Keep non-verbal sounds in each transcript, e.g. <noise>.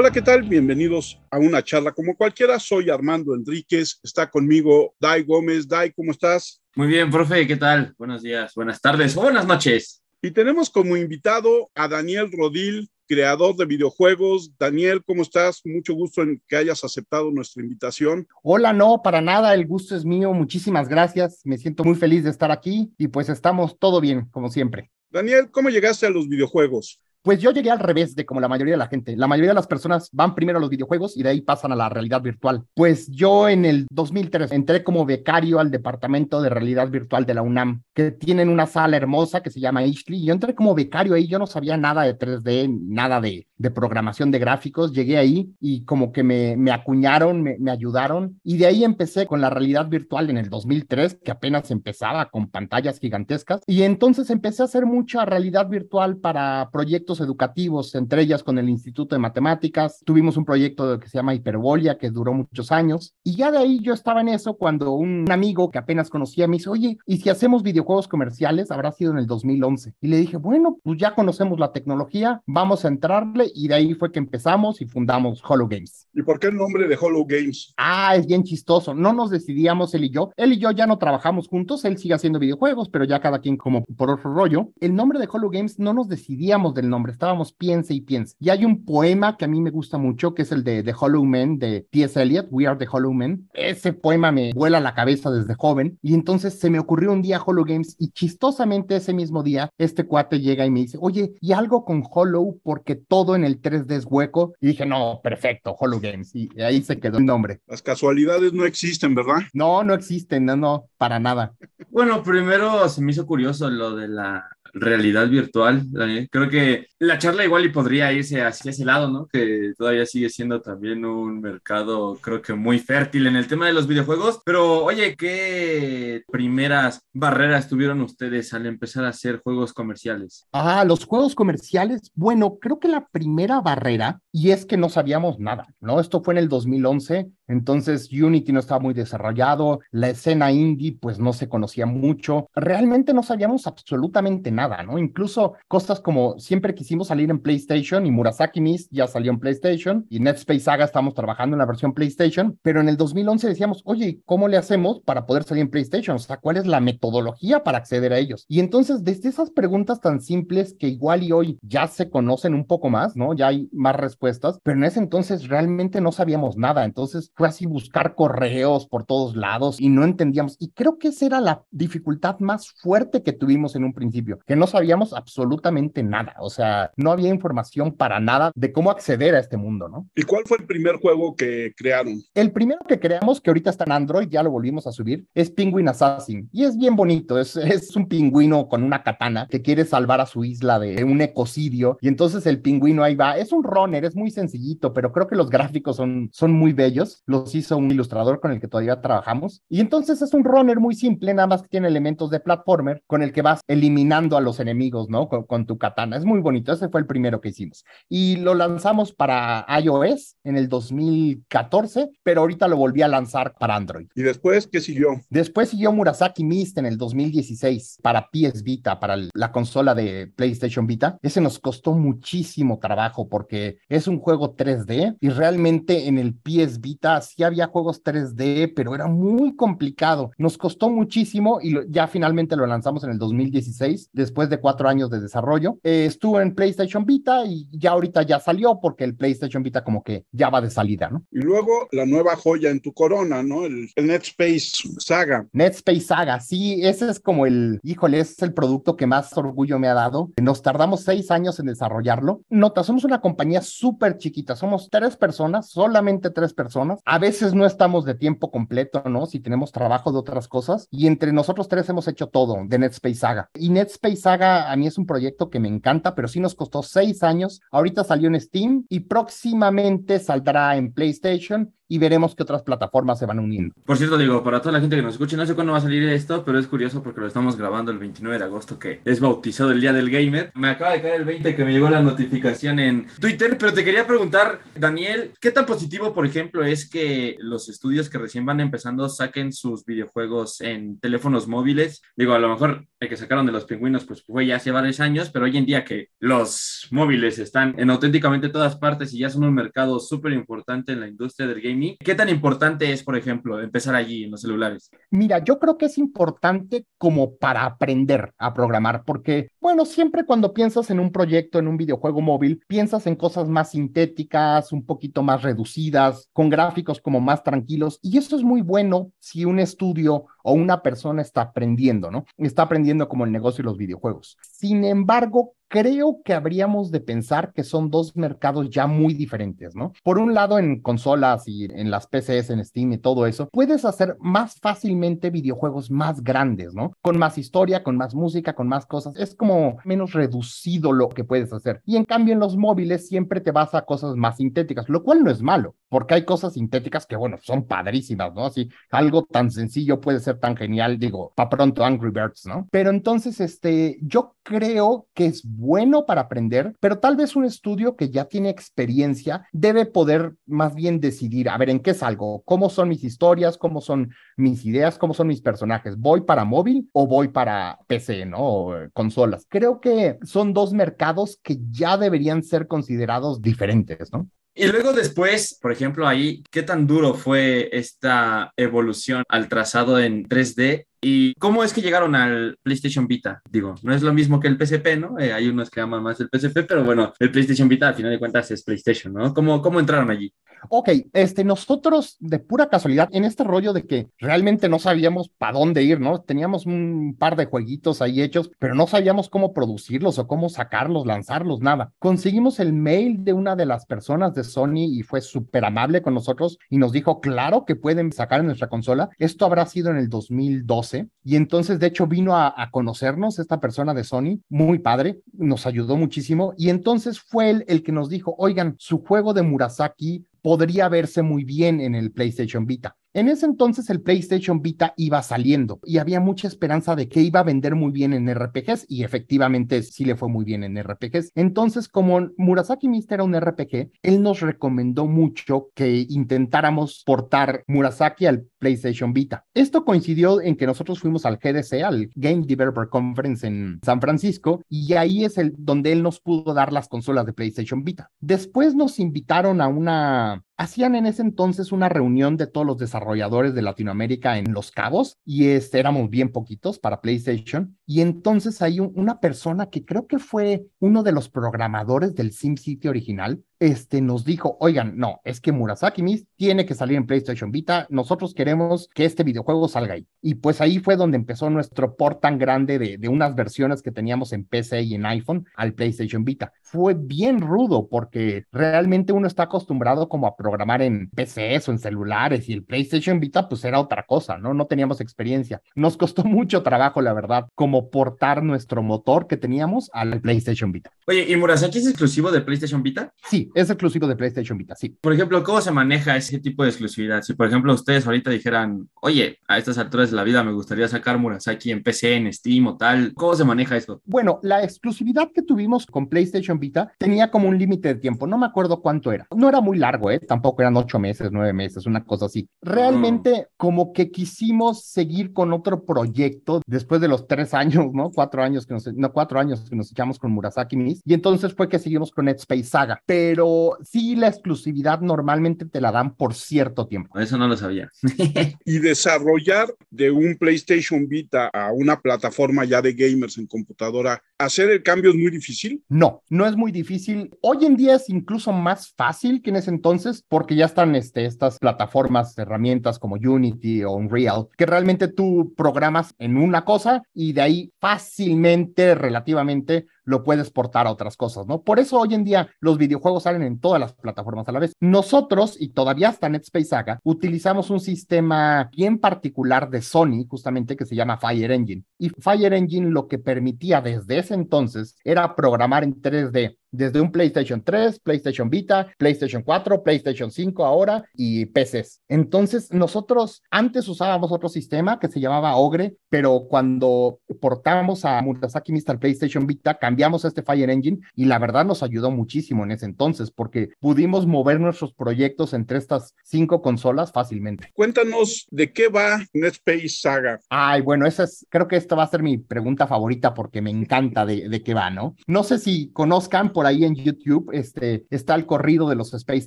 Hola, ¿qué tal? Bienvenidos a una charla como cualquiera. Soy Armando Enríquez, está conmigo Dai Gómez. Dai, ¿cómo estás? Muy bien, profe, ¿qué tal? Buenos días, buenas tardes o buenas noches. Y tenemos como invitado a Daniel Rodil, creador de videojuegos. Daniel, ¿cómo estás? Mucho gusto en que hayas aceptado nuestra invitación. Hola, no, para nada, el gusto es mío. Muchísimas gracias. Me siento muy feliz de estar aquí y pues estamos todo bien, como siempre. Daniel, ¿cómo llegaste a los videojuegos? Pues yo llegué al revés de como la mayoría de la gente. La mayoría de las personas van primero a los videojuegos y de ahí pasan a la realidad virtual. Pues yo en el 2003 entré como becario al departamento de realidad virtual de la UNAM, que tienen una sala hermosa que se llama Ishli. Yo entré como becario ahí, yo no sabía nada de 3D, nada de, de programación de gráficos. Llegué ahí y como que me, acuñaron, me, me ayudaron. Y de ahí empecé con la realidad virtual en el 2003, que apenas empezaba con pantallas gigantescas. Y entonces empecé a hacer mucha realidad virtual para proyectos educativos, entre ellas con el Instituto de Matemáticas. Tuvimos un proyecto que se llama Hiperbolia, que duró muchos años. Y ya de ahí yo estaba en eso cuando un amigo que apenas conocía me dice, oye, ¿y si hacemos videojuegos comerciales? Habrá sido en el 2011. Y le dije, bueno, pues ya conocemos la tecnología, vamos a entrarle. Y de ahí fue que empezamos y fundamos Hollow Games. ¿Y por qué el nombre de Hollow Games? Ah, es bien chistoso. No nos decidíamos él y yo. Él y yo ya no trabajamos juntos. Él sigue haciendo videojuegos, pero ya cada quien como por otro rollo. El nombre de Hollow Games no nos decidíamos del nombre estábamos piense y piense. Y hay un poema que a mí me gusta mucho, que es el de The Hollow Men de T.S. Eliot, We Are the Hollow Men. Ese poema me vuela la cabeza desde joven y entonces se me ocurrió un día Hollow Games y chistosamente ese mismo día este cuate llega y me dice, oye, ¿y algo con Hollow? Porque todo en el 3D es hueco. Y dije, no, perfecto, Hollow Games. Y ahí se quedó el nombre. Las casualidades no existen, ¿verdad? No, no existen, no, no, para nada. Bueno, primero se me hizo curioso lo de la realidad virtual, Daniel. Creo que la charla igual y podría irse hacia ese lado, ¿no? Que todavía sigue siendo también un mercado, creo que muy fértil en el tema de los videojuegos. Pero, oye, ¿qué primeras barreras tuvieron ustedes al empezar a hacer juegos comerciales? Ah, los juegos comerciales. Bueno, creo que la primera barrera, y es que no sabíamos nada, ¿no? Esto fue en el 2011, entonces Unity no estaba muy desarrollado, la escena indie pues no se conocía mucho, realmente no sabíamos absolutamente nada, ¿no? Incluso cosas como siempre quisimos salir en PlayStation y Murasaki Mist ya salió en PlayStation y Netspace Saga estamos trabajando en la versión PlayStation, pero en el 2011 decíamos, oye, ¿cómo le hacemos para poder salir en PlayStation? O sea, ¿cuál es la metodología para acceder a ellos? Y entonces desde esas preguntas tan simples que igual y hoy ya se conocen un poco más, ¿no? Ya hay más respuestas, pero en ese entonces realmente no sabíamos nada, entonces fue así buscar correos por todos lados y no entendíamos. Y creo que esa era la dificultad más fuerte que tuvimos en un principio, que no sabíamos absolutamente nada. O sea, no había información para nada de cómo acceder a este mundo, ¿no? ¿Y cuál fue el primer juego que crearon? El primero que creamos, que ahorita está en Android, ya lo volvimos a subir, es Penguin Assassin. Y es bien bonito, es, es un pingüino con una katana que quiere salvar a su isla de un ecocidio. Y entonces el pingüino ahí va. Es un runner, es muy sencillito, pero creo que los gráficos son, son muy bellos. Los hizo un ilustrador con el que todavía trabajamos. Y entonces es un runner muy simple, nada más que tiene elementos de platformer con el que vas eliminando a los enemigos, ¿no? Con, con, tu katana. Es muy bonito. Ese fue el primero que hicimos. Y lo lanzamos para iOS en el 2014, pero ahorita lo volví a lanzar para Android. ¿Y después qué siguió? Después siguió Murasaki Mist en el 2016 para PS Vita, para la consola de PlayStation Vita. Ese nos costó muchísimo trabajo porque es un juego 3D y realmente en el PS Vita sí había juegos 3D, pero era muy complicado. Nos costó muchísimo y lo, ya finalmente lo lanzamos en el 2016, después de cuatro años de desarrollo. Eh, estuvo en PlayStation Vita y ya ahorita ya salió porque el PlayStation Vita como que ya va de salida, ¿no? Y luego la nueva joya en tu corona, ¿no? El, el Netspace Saga. Netspace Saga, sí, ese es como el, híjole, ese es el producto que más orgullo me ha dado. Nos tardamos seis años en desarrollarlo. Nota, somos una compañía súper chiquita, somos tres personas, solamente tres personas. A veces no estamos de tiempo completo, ¿no? Si tenemos trabajo de otras cosas. Y entre nosotros tres hemos hecho todo de Netspace Saga. Y Netspace Saga a mí es un proyecto que me encanta, pero sí nos costó seis años. Ahorita salió en Steam y próximamente saldrá en PlayStation y veremos qué otras plataformas se van uniendo. Por cierto, digo, para toda la gente que nos escuche, no sé cuándo va a salir esto, pero es curioso porque lo estamos grabando el 29 de agosto, que es bautizado el Día del Gamer. Me acaba de caer el 20 que me llegó la notificación en Twitter, pero te quería preguntar, Daniel, ¿qué tan positivo, por ejemplo, es que los estudios que recién van empezando saquen sus videojuegos en teléfonos móviles? Digo, a lo mejor el que sacaron de los pingüinos, pues fue ya hace varios años, pero hoy en día que los móviles están en auténticamente todas partes y ya son un mercado súper importante en la industria del gaming, ¿qué tan importante es, por ejemplo, empezar allí en los celulares? Mira, yo creo que es importante como para aprender a programar, porque, bueno, siempre cuando piensas en un proyecto, en un videojuego móvil, piensas en cosas más sintéticas, un poquito más reducidas, con gráficos como más tranquilos, y eso es muy bueno si un estudio o una persona está aprendiendo, ¿no? Está aprendiendo como el negocio de los videojuegos. Sin embargo, creo que habríamos de pensar que son dos mercados ya muy diferentes, ¿no? Por un lado, en consolas y en las PCs, en Steam y todo eso, puedes hacer más fácilmente videojuegos más grandes, ¿no? Con más historia, con más música, con más cosas. Es como menos reducido lo que puedes hacer. Y en cambio, en los móviles siempre te vas a cosas más sintéticas, lo cual no es malo, porque hay cosas sintéticas que, bueno, son padrísimas, ¿no? Así, algo tan sencillo puede ser tan genial, digo, para pronto Angry Birds, ¿no? Pero entonces, este, yo creo que es bueno para aprender, pero tal vez un estudio que ya tiene experiencia debe poder más bien decidir, a ver, ¿en qué salgo? ¿Cómo son mis historias? ¿Cómo son mis ideas? ¿Cómo son mis personajes? ¿Voy para móvil o voy para PC, ¿no? O eh, consolas. Creo que son dos mercados que ya deberían ser considerados diferentes, ¿no? Y luego después, por ejemplo, ahí, ¿qué tan duro fue esta evolución al trazado en 3D ¿Y cómo es que llegaron al PlayStation Vita? Digo, no es lo mismo que el PSP, ¿no? Eh, hay unos que aman más el PSP, pero bueno, el PlayStation Vita al final de cuentas es PlayStation, ¿no? ¿Cómo, cómo entraron allí? Ok, este, nosotros de pura casualidad, en este rollo de que realmente no sabíamos para dónde ir, ¿no? Teníamos un par de jueguitos ahí hechos, pero no sabíamos cómo producirlos o cómo sacarlos, lanzarlos, nada. Conseguimos el mail de una de las personas de Sony y fue súper amable con nosotros y nos dijo, claro que pueden sacar en nuestra consola. Esto habrá sido en el 2012 y entonces de hecho vino a, a, conocernos esta persona de Sony, muy padre, nos ayudó muchísimo y entonces fue él el que nos dijo, oigan, su juego de Murasaki podría verse muy bien en el PlayStation Vita. En ese entonces el PlayStation Vita iba saliendo y había mucha esperanza de que iba a vender muy bien en RPGs y efectivamente sí le fue muy bien en RPGs. Entonces, como Murasaki Mist era un RPG, él nos recomendó mucho que intentáramos portar Murasaki al PlayStation Vita. Esto coincidió en que nosotros fuimos al GDC, al Game Developer Conference en San Francisco, y ahí es el donde él nos pudo dar las consolas de PlayStation Vita. Después nos invitaron a una hacían en ese entonces una reunión de todos los desarrolladores de Latinoamérica en Los Cabos y este, éramos bien poquitos para PlayStation. Y entonces hay una persona que creo que fue uno de los programadores del SimCity original, este, nos dijo, oigan, no, es que Murasaki Mist tiene que salir en PlayStation Vita, nosotros queremos que este videojuego salga ahí. Y pues ahí fue donde empezó nuestro port tan grande de, de unas versiones que teníamos en PC y en iPhone al PlayStation Vita. Fue bien rudo porque realmente uno está acostumbrado como a programar en PCs o en celulares y el PlayStation Vita pues era otra cosa, ¿no? No teníamos experiencia. Nos costó <laughs> mucho trabajo, la verdad, como portar nuestro motor que teníamos al PlayStation Vita. Oye, ¿y Murasaki es exclusivo de PlayStation Vita? Sí, es exclusivo de PlayStation Vita, sí. Por ejemplo, ¿cómo se maneja ese tipo de exclusividad? Si, por ejemplo, ustedes ahorita dijeran, oye, a estas alturas de la vida me gustaría sacar Murasaki en PC, en Steam o tal, ¿cómo se maneja eso? Bueno, la exclusividad que tuvimos con PlayStation Vita tenía como un límite de tiempo, no me acuerdo cuánto era. No era muy largo, ¿eh? Tampoco eran ocho meses, nueve meses, una cosa así. Realmente, como que quisimos seguir con otro proyecto después de los tres años, ¿no? Cuatro años que nos, no, cuatro años que nos echamos con Murasaki Miss, y entonces fue que seguimos con Space Saga, pero pero sí la exclusividad normalmente te la dan por cierto tiempo. Eso no lo sabía. <laughs> y desarrollar de un PlayStation Vita a una plataforma ya de gamers en computadora, ¿hacer el cambio es muy difícil? No, no es muy difícil. Hoy en día es incluso más fácil que en ese entonces porque ya están este, estas plataformas, herramientas como Unity o Unreal, que realmente tú programas en una cosa y de ahí fácilmente, relativamente, lo puedes portar a otras cosas, ¿no? Por eso hoy en día los videojuegos salen en todas las plataformas a la vez. Nosotros, y todavía está Netspace Saga, utilizamos un sistema bien particular de Sony, justamente que se llama Fire Engine. Y Fire Engine lo que permitía desde ese entonces era programar en 3D desde un PlayStation 3, PlayStation Vita, PlayStation 4, PlayStation 5 ahora y PCs. Entonces, nosotros antes usábamos otro sistema que se llamaba Ogre, pero cuando portamos a Murasaki Mr. PlayStation Vita, cambiamos este Fire Engine y la verdad nos ayudó muchísimo en ese entonces porque pudimos mover nuestros proyectos entre estas cinco consolas fácilmente. Cuéntanos de qué va NetSpace Saga. Ay, bueno, esa es, creo que esta va a ser mi pregunta favorita porque me encanta de, de qué va, ¿no? No sé si conozcan por ahí en YouTube, este, está el corrido de los Space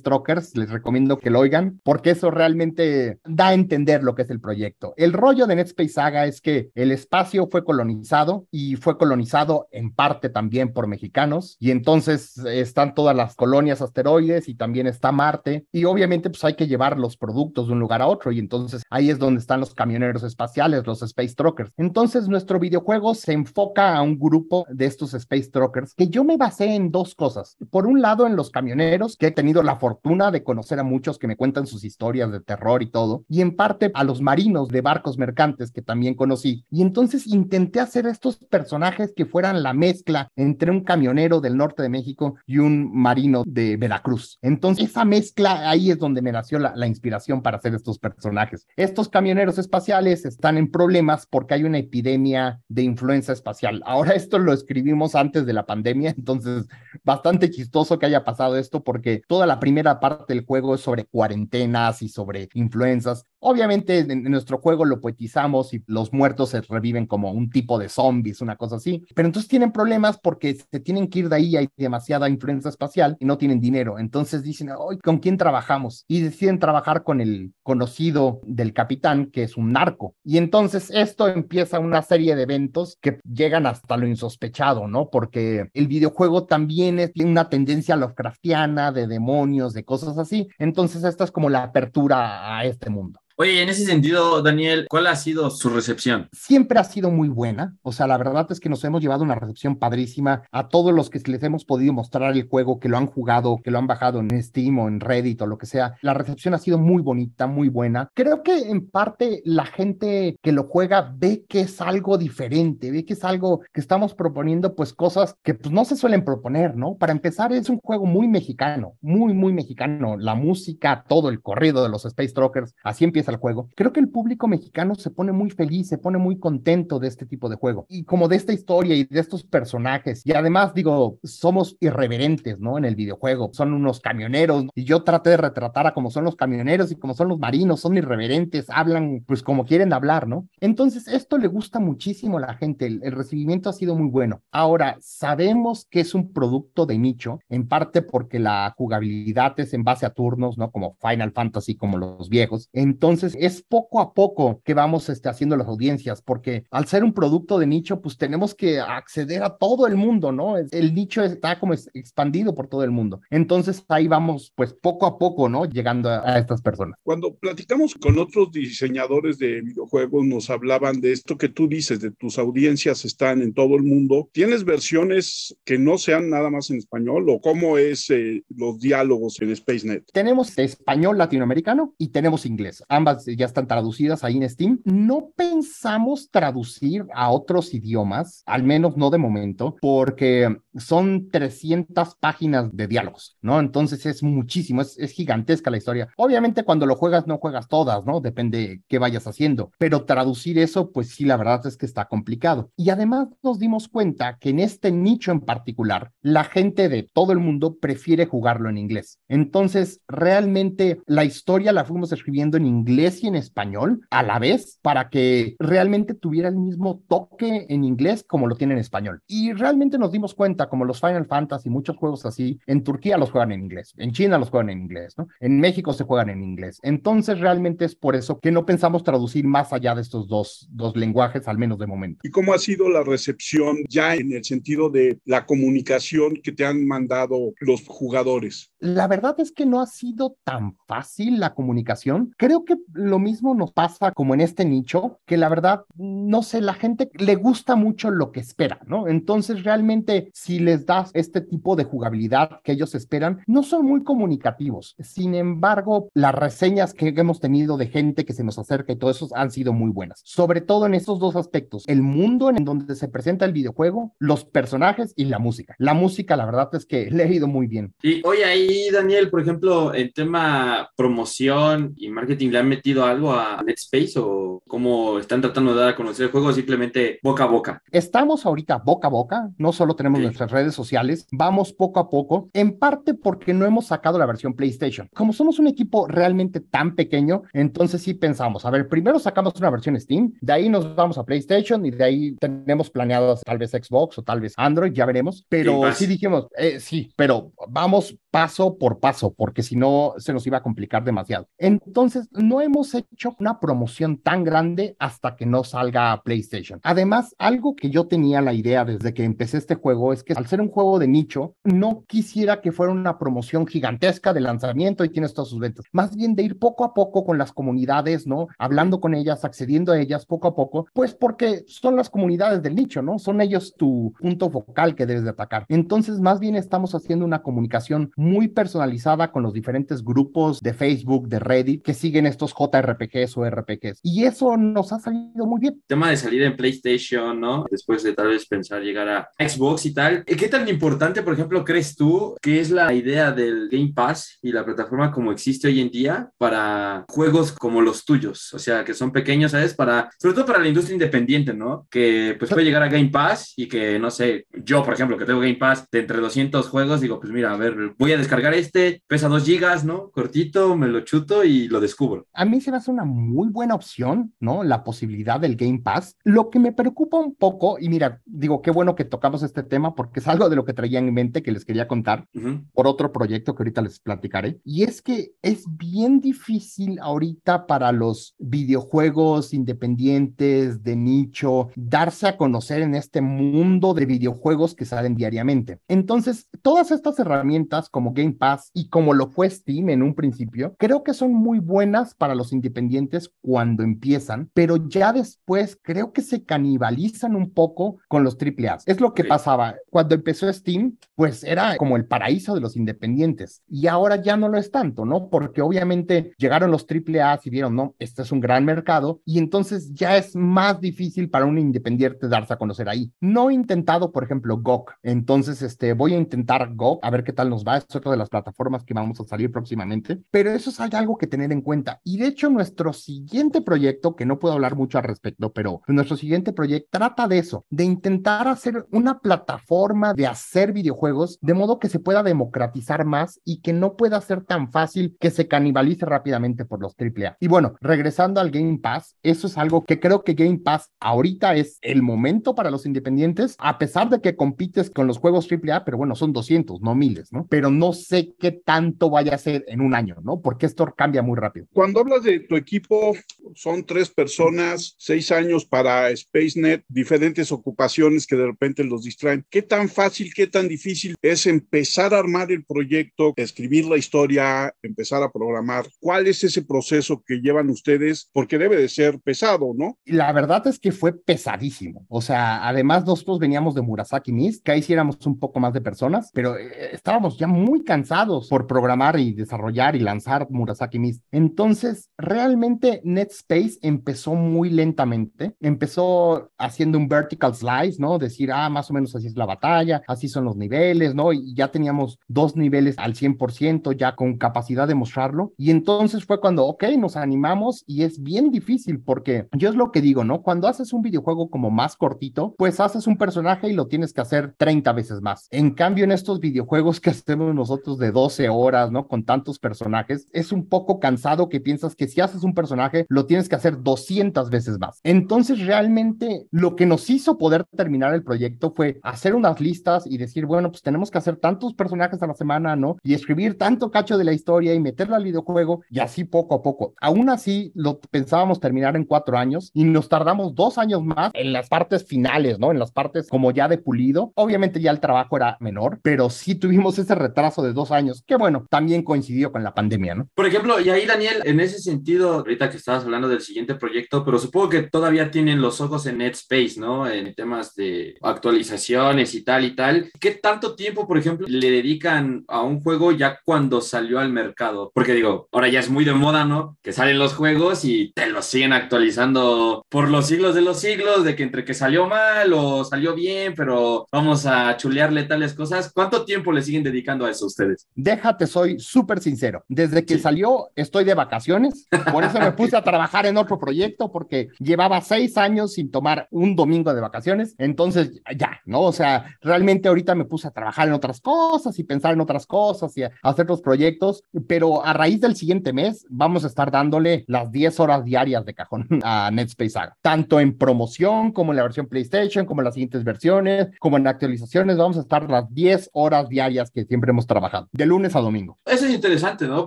Truckers, les recomiendo que lo oigan porque eso realmente da a entender lo que es el proyecto. El rollo de NetSpace Saga es que el espacio fue colonizado y fue colonizado en parte también por mexicanos y entonces están todas las colonias asteroides y también está Marte y obviamente pues hay que llevar los productos de un lugar a otro y entonces ahí es donde están los camioneros espaciales, los Space Truckers. Entonces nuestro videojuego se enfoca a un grupo de estos Space Truckers que yo me basé en dos cosas. Por un lado en los camioneros, que he tenido la fortuna de conocer a muchos que me cuentan sus historias de terror y todo, y en parte a los marinos de barcos mercantes que también conocí. Y entonces intenté hacer estos personajes que fueran la mezcla entre un camionero del norte de México y un marino de Veracruz. Entonces esa mezcla ahí es donde me nació la, la inspiración para hacer estos personajes. Estos camioneros espaciales están en problemas porque hay una epidemia de influenza espacial. Ahora esto lo escribimos antes de la pandemia, <laughs> entonces bastante chistoso que haya pasado esto porque toda la primera parte del juego es sobre cuarentenas y sobre influencias. Obviamente en, nuestro juego lo poetizamos y los muertos se reviven como un tipo de zombies, una cosa así, pero entonces tienen problemas porque se tienen que ir de ahí, hay demasiada influencia espacial y no tienen dinero. Entonces dicen, hoy ¿con quién trabajamos? Y deciden trabajar con el conocido del capitán, que es un narco. Y entonces esto empieza una serie de eventos que llegan hasta lo insospechado, ¿no? Porque el videojuego también es, tiene una tendencia Lovecraftiana, de demonios, de cosas así. Entonces esta es como la apertura a este mundo. Oye, en ese sentido, Daniel, ¿cuál ha sido su recepción? Siempre ha sido muy buena. O sea, la verdad es que nos hemos llevado una recepción padrísima a todos los que les hemos podido mostrar el juego, que lo han jugado, que lo han bajado en Steam o en Reddit o lo que sea. La recepción ha sido muy bonita, muy buena. Creo que en parte la gente que lo juega ve que es algo diferente, ve que es algo que estamos proponiendo, pues cosas que pues, no se suelen proponer, ¿no? Para empezar, es un juego muy mexicano, muy, muy mexicano. La música, todo el corrido de los Space Truckers, así empieza el juego. Creo que el público mexicano se pone muy feliz, se pone muy contento de este tipo de juego y como de esta historia y de estos personajes. Y además, digo, somos irreverentes, ¿no? En el videojuego. Son unos camioneros y yo traté de retratar a como son los camioneros y como son los marinos, son irreverentes, hablan pues como quieren hablar, ¿no? Entonces, esto le gusta muchísimo a la gente. El, el recibimiento ha sido muy bueno. Ahora, sabemos que es un producto de nicho, en parte porque la jugabilidad es en base a turnos, ¿no? Como Final Fantasy, como los viejos. Entonces, entonces, es poco a poco que vamos este, haciendo las audiencias, porque al ser un producto de nicho, pues tenemos que acceder a todo el mundo, ¿no? El nicho está como expandido por todo el mundo. Entonces, ahí vamos, pues poco a poco, ¿no? Llegando a, a estas personas. Cuando platicamos con otros diseñadores de videojuegos, nos hablaban de esto que tú dices, de tus audiencias están en todo el mundo. ¿Tienes versiones que no sean nada más en español o cómo es eh, los diálogos en SpaceNet? Tenemos español latinoamericano y tenemos inglés ambas ya están traducidas ahí en Steam. No pensamos traducir a otros idiomas, al menos no de momento, porque son 300 páginas de diálogos, ¿no? Entonces es muchísimo, es, es gigantesca la historia. Obviamente cuando lo juegas no juegas todas, ¿no? Depende qué vayas haciendo, pero traducir eso, pues sí, la verdad es que está complicado. Y además nos dimos cuenta que en este nicho en particular, la gente de todo el mundo prefiere jugarlo en inglés. Entonces, realmente la historia la fuimos escribiendo en inglés inglés y en español a la vez para que realmente tuviera el mismo toque en inglés como lo tiene en español. Y realmente nos dimos cuenta, como los Final Fantasy y muchos juegos así, en Turquía los juegan en inglés, en China los juegan en inglés, ¿no? En México se juegan en inglés. Entonces realmente es por eso que no pensamos traducir más allá de estos dos, dos lenguajes, al menos de momento. ¿Y cómo ha sido la recepción ya en el sentido de la comunicación que te han mandado los jugadores? la verdad es que no ha sido tan fácil la comunicación. Creo que lo mismo nos pasa como en este nicho, que la verdad, no sé, la gente le gusta mucho lo que espera, ¿no? Entonces, realmente, si les das este tipo de jugabilidad que ellos esperan, no son muy comunicativos. Sin embargo, las reseñas que hemos tenido de gente que se nos acerca y todo eso han sido muy buenas. Sobre todo en estos dos aspectos, el mundo en donde se presenta el videojuego, los personajes y la música. La música, la verdad es que le ha ido muy bien. Y hoy ahí, Daniel, por ejemplo, en tema promoción y marketing, ¿le han metido algo a NetSpace o cómo están tratando de dar a conocer el juego simplemente boca a boca? Estamos ahorita boca a boca, no solo tenemos Sí. nuestras redes sociales, vamos poco a poco, en parte porque no hemos sacado la versión PlayStation. Como somos un equipo realmente tan pequeño, entonces sí pensamos, a ver, primero sacamos una versión Steam, de ahí nos vamos a PlayStation y de ahí tenemos planeadas tal vez Xbox o tal vez Android, ya veremos, pero sí dijimos, eh, sí, pero vamos paso por paso, porque si no se nos iba a complicar demasiado. Entonces, no hemos hecho una promoción tan grande hasta que no salga PlayStation. Además, algo que yo tenía la idea desde que empecé este juego es que al ser un juego de nicho, no quisiera que fuera una promoción gigantesca de lanzamiento y tienes todas sus ventas. Más bien de ir poco a poco con las comunidades, ¿no? Hablando con ellas, accediendo a ellas poco a poco, pues porque son las comunidades del nicho, ¿no? Son ellos tu punto focal que debes de atacar. Entonces, más bien estamos haciendo una comunicación muy personalizada con los diferentes grupos de Facebook, de Reddit, que siguen estos JRPGs o RPGs. Y eso nos ha salido muy bien. tema de salir en PlayStation, ¿no? Después de tal vez pensar llegar a Xbox y tal. ¿Qué tan importante, por ejemplo, crees tú que es la idea del Game Pass y la plataforma como existe hoy en día para juegos como los tuyos? O sea, que son pequeños, ¿sabes? Para, sobre todo para la industria independiente, ¿no? Que pues puede llegar a Game Pass y que, no sé, yo, por ejemplo, que tengo Game Pass de entre 200 juegos, digo, pues mira, a ver, voy a descargar este, pesa 2 gigas, ¿no? Cortito, me lo chuto y lo descubro. A mí se me hace una muy buena opción, ¿no? La posibilidad del Game Pass. Lo que me preocupa un poco, y mira, digo, qué bueno que tocamos este tema porque es algo de lo que traía en mente que les quería contar por otro proyecto que ahorita les platicaré. Y es que es bien difícil ahorita para los videojuegos independientes de nicho darse a conocer en este mundo de videojuegos que salen diariamente. Entonces, todas estas herramientas como Game Pass y como lo fue Steam en un principio, creo que son muy buenas para los independientes cuando empiezan, pero ya después creo que se canibalizan un poco con los AAA. Es lo que Ok. pasaba cuando empezó Steam, pues era como el paraíso de los independientes y ahora ya no lo es tanto, ¿no? Porque obviamente llegaron los AAA y vieron, no, este es un gran mercado y entonces ya es más difícil para un independiente darse a conocer ahí. No he intentado, por ejemplo, GOG, entonces este voy a intentar GOG a ver qué tal nos va, es otra de las plataformas que vamos a salir próximamente, pero eso es algo que tener en cuenta y de hecho nuestro siguiente proyecto, que no puedo hablar mucho al respecto, pero nuestro siguiente proyecto trata de eso, de intentar hacer una plataforma de hacer videojuegos de modo que se pueda democratizar más y que no pueda ser tan fácil que se canibalice rápidamente por los AAA. Y bueno, regresando al Game Pass, eso es algo que creo que Game Pass ahorita es el momento para los independientes, a pesar de que compites con los juegos AAA, pero bueno, son 200, no miles, ¿no? Pero no sé qué tanto vaya a ser en un año, ¿no? Porque esto cambia muy rápido. Cuando hablas de tu equipo, son tres personas, seis años para SpaceNet, diferentes ocupaciones que de repente los distraen. ¿Qué tan fácil, qué tan difícil es empezar a armar el proyecto, escribir la historia, empezar a programar? ¿Cuál es ese proceso que llevan ustedes? Porque debe de ser pesado, ¿no? La verdad es que fue pesadísimo. O sea, además nosotros veníamos de Murasaki Mist, que ahí sí éramos un poco más de personas, pero eh, estábamos ya muy cansados por programar y desarrollar y lanzar Murasaki Mist. Entonces, realmente NetSpace empezó muy lentamente. Empezó haciendo un vertical slice, ¿no? Decir, ah, más o menos así es la batalla, así son los niveles, ¿no? Y ya teníamos dos niveles al 100%, ya con capacidad de mostrarlo. Y entonces fue cuando, ok, nos animamos y es bien difícil porque yo es lo que digo, ¿no? Cuando haces un videojuego como más cortito, pues haces un personaje y lo tienes que hacer 30 veces más. En cambio, en estos videojuegos <laughs> que hacemos nosotros de 12 horas, ¿no? Con tantos personajes, es un poco cansado que piensas que si haces un personaje, lo tienes que hacer 200 veces más. Entonces, realmente lo que nos hizo poder terminar el proyecto fue hacer unas listas y decir, bueno, pues tenemos que hacer tantos personajes a la semana, ¿no? Y escribir tanto cacho de la historia y meterlo al videojuego y así poco a poco. Aún así, lo pensábamos terminar en cuatro años y nos tardamos dos años más en las partes finales, ¿no? En las partes como ya de pulido. Obviamente ya el trabajo era menor, pero sí tuvimos ese retraso retraso de dos años, que bueno, también coincidió con la pandemia, ¿no? Por ejemplo, y ahí Daniel, en ese sentido, ahorita que estabas hablando del siguiente proyecto, pero supongo que todavía tienen los ojos en NetSpace, ¿no? En temas de actualizaciones y tal y tal. ¿Qué tanto tiempo, por ejemplo, le dedican a un juego ya cuando salió al mercado? Porque digo, ahora ya es muy de moda, ¿no? Que salen los juegos y te los siguen actualizando por los siglos de los siglos, de que entre que salió mal o salió bien, pero vamos a chulearle tales cosas. ¿Cuánto tiempo le siguen dedicando a eso ustedes? Déjate, soy súper sincero. Desde que salió, estoy de vacaciones. Por eso me puse a trabajar en otro proyecto, porque llevaba seis años sin tomar un domingo de vacaciones. Entonces, ya, ¿no? O sea, realmente ahorita me puse a trabajar en otras cosas y pensar en otras cosas y hacer otros proyectos. Pero a raíz del siguiente mes, vamos a estar dándole las 10 horas diarias de cajón <laughs> a NetSpace Saga, tanto en promoción como en la versión PlayStation, como en las siguientes versiones, como en actualizaciones. Vamos a estar las 10 horas diarias que siempre hemos trabajado, de lunes a domingo. Eso es interesante, ¿no?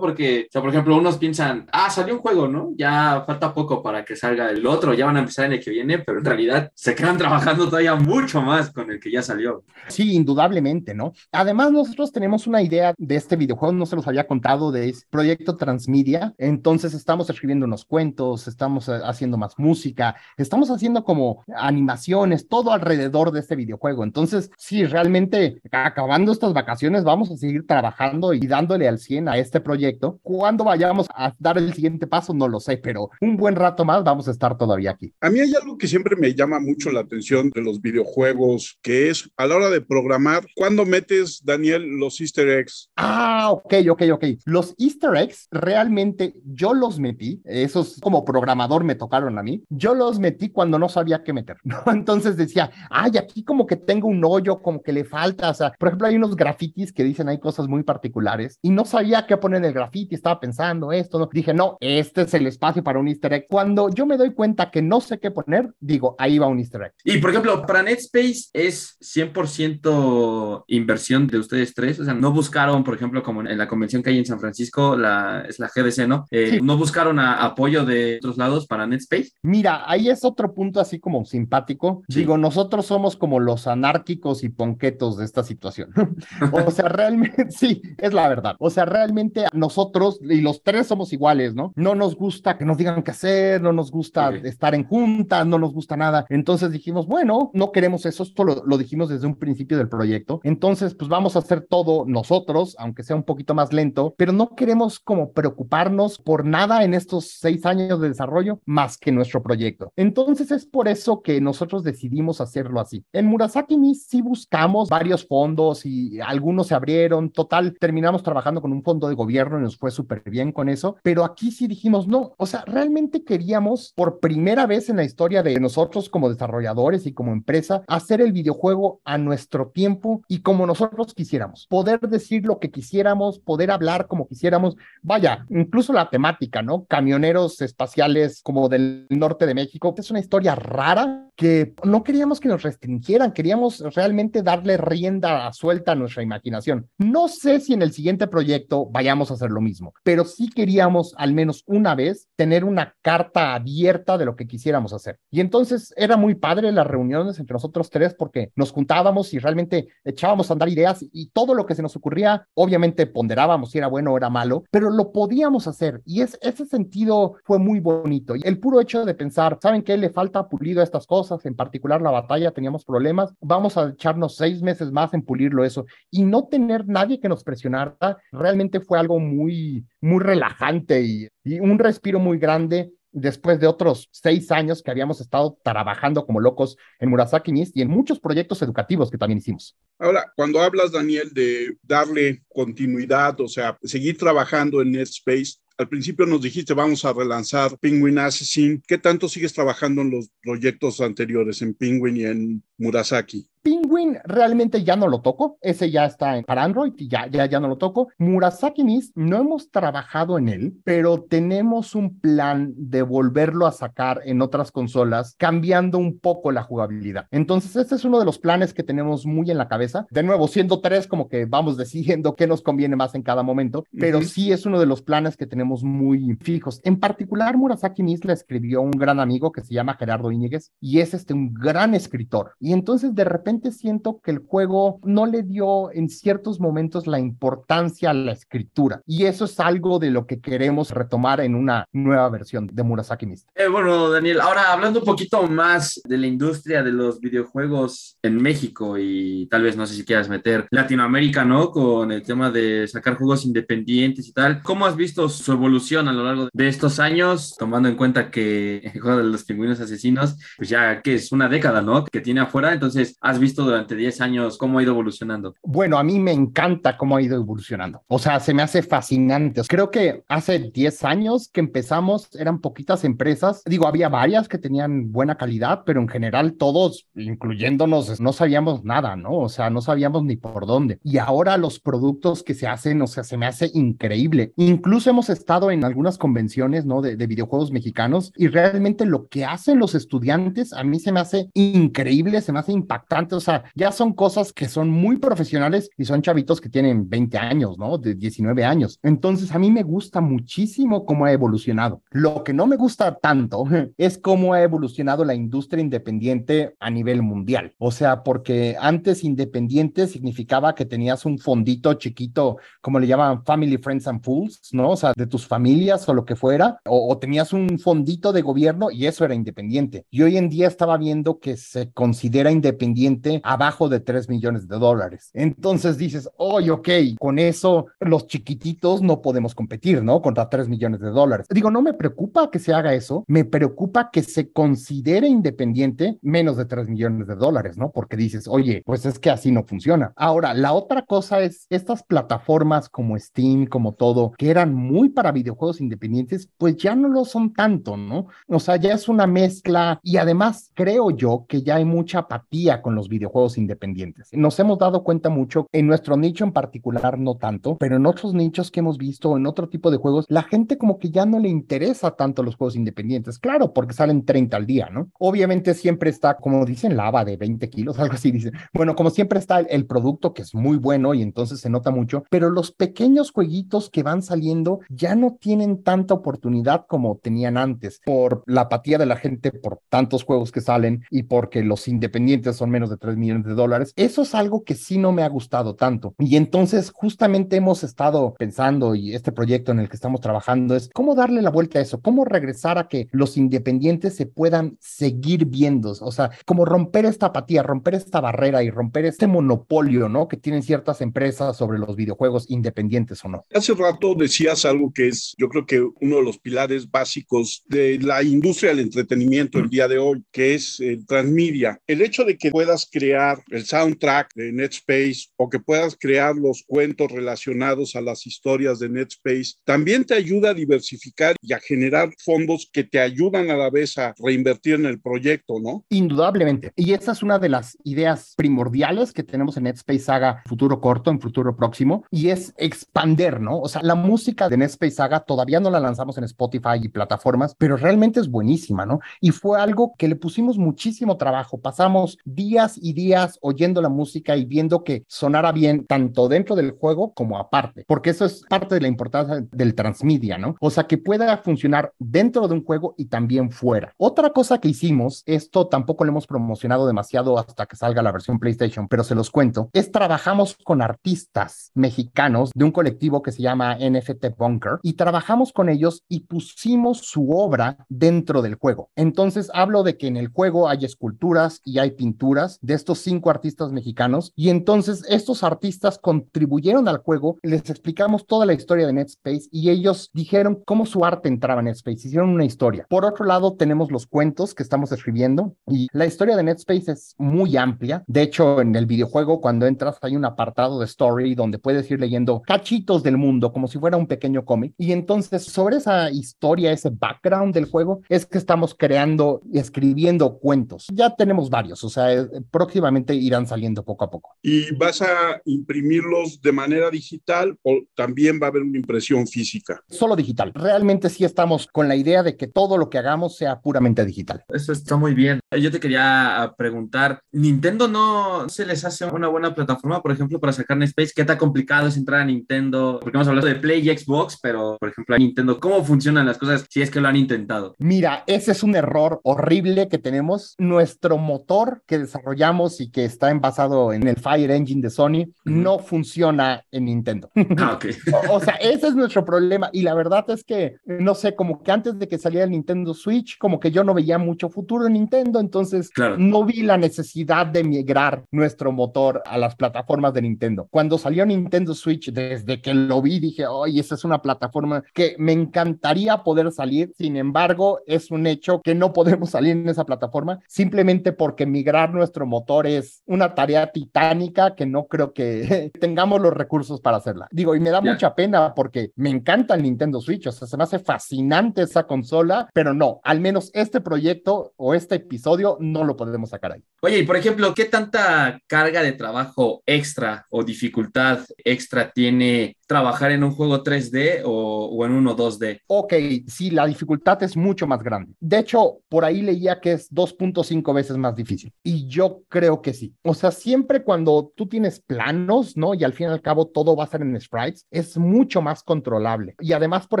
Porque, o sea, por ejemplo, unos piensan, ah, salió un juego, ¿no? Ya falta poco para que salga el otro, ya van a empezar en el que viene, pero en realidad se quedan trabajando todavía mucho más con el que ya salió. Sí, indudablemente, ¿no? Además, nosotros tenemos una idea de este videojuego, no se los había contado, de este proyecto Transmedia. Entonces, estamos escribiendo unos cuentos, estamos eh, haciendo más música, estamos haciendo como animaciones, todo alrededor de este videojuego. Entonces, sí, realmente, acabando estas vacaciones, vamos a seguir trabajando y dándole al 100 a este proyecto. Cuando vayamos a dar el siguiente paso, no lo sé, pero un buen rato más vamos a estar todavía aquí. A mí hay algo que siempre me llama mucho la atención de los videojuegos, que es a la hora de programar, ¿cuándo metes, Daniel, los easter eggs? Ah, ok, ok, ok. Los easter eggs realmente yo los metí, esos como programador me tocaron a mí, yo los metí cuando no sabía qué meter, ¿no? <laughs> Entonces decía, ay, aquí como que tengo un hoyo, como que le falta, o sea, por ejemplo, hay unos grafitis que dicen hay cosas muy particulares y no sabía qué poner en el grafiti, estaba pensando esto, ¿no? Dije, no, este es el espacio para un easter egg. Cuando yo me doy cuenta que no sé qué poner, digo, ahí va un easter egg. Y por ejemplo, para NetSpace es 100% inversión de ustedes tres, o sea, no buscaron, por ejemplo, como en la convención que hay en San Francisco, la, es la GDC, ¿no? Eh, sí. No buscaron a, apoyo de otros lados para NetSpace. Mira, ahí es otro punto así como simpático. Sí. Digo, nosotros somos como los anárquicos y ponquetos de esta situación. <laughs> o sea, realmente, <laughs> sí, es la verdad. O sea, realmente nosotros, y los tres somos iguales, ¿no? No nos gusta que nos digan qué hacer, no nos gusta okay. estar en juntas, no nos gusta nada. Entonces dijimos, bueno, no queremos eso, esto lo, lo dijimos desde un principio del proyecto. Entonces, pues vamos a hacer todo nosotros, aunque sea un poquito más lento, pero no queremos como preocuparnos por nada en estos seis años de desarrollo más que nuestro proyecto. Entonces es por eso que nosotros decidimos hacerlo así. En Murasaki sí buscamos varios fondos y algunos se abrieron. Total, terminamos trabajando con un fondo de gobierno y nos fue súper bien con eso. Pero aquí sí dijimos, no, o sea, realmente queríamos por primera vez en la historia de nosotros como desarrolladores y como empresa hacer el videojuego a nuestro tiempo y como nosotros quisiéramos. Poder decir lo que quisiéramos, poder hablar como quisiéramos. Vaya, incluso la temática, ¿no? Camioneros espaciales como del norte de México. Es una historia rara que no queríamos que nos restringieran, queríamos realmente darle rienda suelta a nuestra imaginación. No sé si en el siguiente proyecto vayamos a hacer lo mismo, pero sí queríamos al menos una vez tener una carta abierta de lo que quisiéramos hacer. Y entonces era muy padre las reuniones entre nosotros tres porque nos juntábamos y realmente echábamos a andar ideas y todo lo que se nos ocurría, obviamente ponderábamos si era bueno o era malo, pero lo podíamos hacer y es, ese sentido fue muy bonito. Y el puro hecho de pensar, ¿saben qué? Le falta pulido a estas cosas en particular la batalla, teníamos problemas, vamos a echarnos seis meses más en pulirlo eso y no tener nadie que nos presionara, realmente fue algo muy, muy relajante y, un respiro muy grande después de otros seis años que habíamos estado trabajando como locos en Murasaki y en muchos proyectos educativos que también hicimos. Ahora, cuando hablas, Daniel, de darle continuidad, o sea, seguir trabajando en NetSpace, al principio nos dijiste vamos a relanzar Penguin Assassin. ¿Qué tanto sigues trabajando en los proyectos anteriores, en Penguin y en Murasaki? Penguin realmente ya no lo toco, ese ya está para Android y ya, ya, ya no lo toco. Murasaki Mist no hemos trabajado en él, pero tenemos un plan de volverlo a sacar en otras consolas, cambiando un poco la jugabilidad. Entonces, este es uno de los planes que tenemos muy en la cabeza. De nuevo, siendo tres, como que vamos decidiendo qué nos conviene más en cada momento, pero uh -huh. sí es uno de los planes que tenemos muy fijos. En particular, Murasaki Mist la escribió un gran amigo que se llama Gerardo Íñiguez y es este un gran escritor. Y entonces, de repente, siento que el juego no le dio en ciertos momentos la importancia a la escritura. Y eso es algo de lo que queremos retomar en una nueva versión de Murasaki Mist. Eh, bueno, Daniel, ahora hablando un poquito más de la industria de los videojuegos en México y tal vez no sé si quieras meter Latinoamérica, ¿no? Con el tema de sacar juegos independientes y tal. ¿Cómo has visto su evolución a lo largo de estos años, tomando en cuenta que <laughs> el juego de los pingüinos asesinos, pues ya que es una década, ¿no? Que tiene afuera, entonces has visto durante 10 años cómo ha ido evolucionando. Bueno, a mí me encanta cómo ha ido evolucionando. O sea, se me hace fascinante. Creo que hace 10 años que empezamos eran poquitas empresas. Digo, había varias que tenían buena calidad, pero en general todos, incluyéndonos, no sabíamos nada, ¿no? O sea, no sabíamos ni por dónde. Y ahora los productos que se hacen, o sea, se me hace increíble. Incluso hemos estado en algunas convenciones, ¿no? De, de videojuegos mexicanos y realmente lo que hacen los estudiantes a mí se me hace increíble, se me hace impactante. O sea, ya son cosas que son muy profesionales y son chavitos que tienen 20 años, ¿no? De 19 años. Entonces, a mí me gusta muchísimo cómo ha evolucionado. Lo que no me gusta tanto <laughs> es cómo ha evolucionado la industria independiente a nivel mundial. O sea, porque antes independiente significaba que tenías un fondito chiquito, como le llaman Family, Friends and Fools, ¿no? O sea, de tus familias o lo que fuera, o, o tenías un fondito de gobierno y eso era independiente. Y hoy en día estaba viendo que se considera independiente abajo de 3 millones de dólares. Entonces dices, oye, ok, con eso los chiquititos no podemos competir, ¿no? Contra 3 millones de dólares. Digo, no me preocupa que se haga eso, me preocupa que se considere independiente menos de 3 millones de dólares, ¿no? Porque dices, oye, pues es que así no funciona. Ahora, la otra cosa es estas plataformas como Steam, como todo, que eran muy para videojuegos independientes, pues ya no lo son tanto, ¿no? O sea, ya es una mezcla y además creo yo que ya hay mucha apatía con los videojuegos independientes. Nos hemos dado cuenta mucho en nuestro nicho en particular, no tanto, pero en otros nichos que hemos visto, en otro tipo de juegos, la gente como que ya no le interesa tanto los juegos independientes. Claro, porque salen 30 al día, ¿no? Obviamente siempre está, como dicen, lava de 20 kilos, <laughs> algo así dicen. Bueno, como siempre está el, el producto que es muy bueno y entonces se nota mucho, pero los pequeños jueguitos que van saliendo ya no tienen tanta oportunidad como tenían antes por la apatía de la gente por tantos juegos que salen y porque los independientes son menos de 3 millones de dólares. Eso es algo que sí no me ha gustado tanto. Y entonces justamente hemos estado pensando y este proyecto en el que estamos trabajando es cómo darle la vuelta a eso, cómo regresar a que los independientes se puedan seguir viendo, o sea, cómo romper esta apatía, romper esta barrera y romper este monopolio, ¿no? Que tienen ciertas empresas sobre los videojuegos independientes o no. Hace rato decías algo que es, yo creo que uno de los pilares básicos de la industria del entretenimiento el día de hoy, que es el transmedia. El hecho de que crear el soundtrack de Netspace o que puedas crear los cuentos relacionados a las historias de Netspace, también te ayuda a diversificar y a generar fondos que te ayudan a la vez a reinvertir en el proyecto, ¿no? Indudablemente. Y esa es una de las ideas primordiales que tenemos en Netspace Saga futuro corto, en futuro próximo, y es expander, ¿no? O sea, la música de Netspace Saga todavía no la lanzamos en Spotify y plataformas, pero realmente es buenísima, ¿no? Y fue algo que le pusimos muchísimo trabajo. Pasamos días y días oyendo la música y viendo que sonara bien tanto dentro del juego como aparte, porque eso es parte de la importancia del transmedia, ¿no? O sea, que pueda funcionar dentro de un juego y también fuera. Otra cosa que hicimos, esto tampoco lo hemos promocionado demasiado hasta que salga la versión PlayStation, pero se los cuento, es trabajamos con artistas mexicanos de un colectivo que se llama NFT Bunker y trabajamos con ellos y pusimos su obra dentro del juego. Entonces hablo de que en el juego hay esculturas y hay pinturas de estos cinco artistas mexicanos y entonces estos artistas contribuyeron al juego, les explicamos toda la historia de Netspace y ellos dijeron cómo su arte entraba en Netspace, hicieron una historia. Por otro lado, tenemos los cuentos que estamos escribiendo y la historia de Netspace es muy amplia. De hecho, en el videojuego, cuando entras, hay un apartado de story donde puedes ir leyendo cachitos del mundo como si fuera un pequeño cómic. Y entonces, sobre esa historia, ese background del juego, es que estamos creando y escribiendo cuentos. Ya tenemos varios, o sea, eh, próximamente irán saliendo poco a poco. ¿Y vas a imprimirlos de manera digital o también va a haber una impresión física? Solo digital. Realmente sí estamos con la idea de que todo lo que hagamos sea puramente digital. Eso está muy bien. Yo te quería preguntar, ¿Nintendo no se les hace una buena plataforma, por ejemplo, para sacar Space? ¿Qué tan complicado es entrar a Nintendo? Porque hemos hablado de Play y Xbox, pero, por ejemplo, a Nintendo, ¿cómo funcionan las cosas si es que lo han intentado? Mira, ese es un error horrible que tenemos. Nuestro motor que desarrollamos y que está envasado en el Fire Engine de Sony no funciona en Nintendo. Ah, ok. <laughs> o, o sea, ese es nuestro problema. Y la verdad es que, no sé, como que antes de que saliera el Nintendo Switch, como que yo no veía mucho futuro en Nintendo, entonces Claro. no vi la necesidad de migrar nuestro motor a las plataformas de Nintendo. Cuando salió Nintendo Switch, desde que lo vi, dije, oye, esa es una plataforma que me encantaría poder salir. Sin embargo, es un hecho que no podemos <laughs> salir en esa plataforma simplemente porque migrar nuestro motor es una tarea titánica que no creo que <laughs> tengamos los recursos para hacerla. Digo, y me da mucha pena porque me encanta el Nintendo Switch, o sea, se me hace fascinante esa consola, pero no, al menos este proyecto o este episodio no lo podemos sacar ahí. Oye, y por ejemplo, ¿qué tanta carga de trabajo extra o dificultad extra tiene trabajar en un juego 3D o, o en uno 2D? Ok, sí, la dificultad es mucho más grande. De hecho, por ahí leía que es 2.5 veces más difícil. Y yo creo que sí. O sea, siempre cuando tú tienes planos, ¿no? Y al fin y al cabo todo va a ser en sprites, es mucho más controlable. Y además, por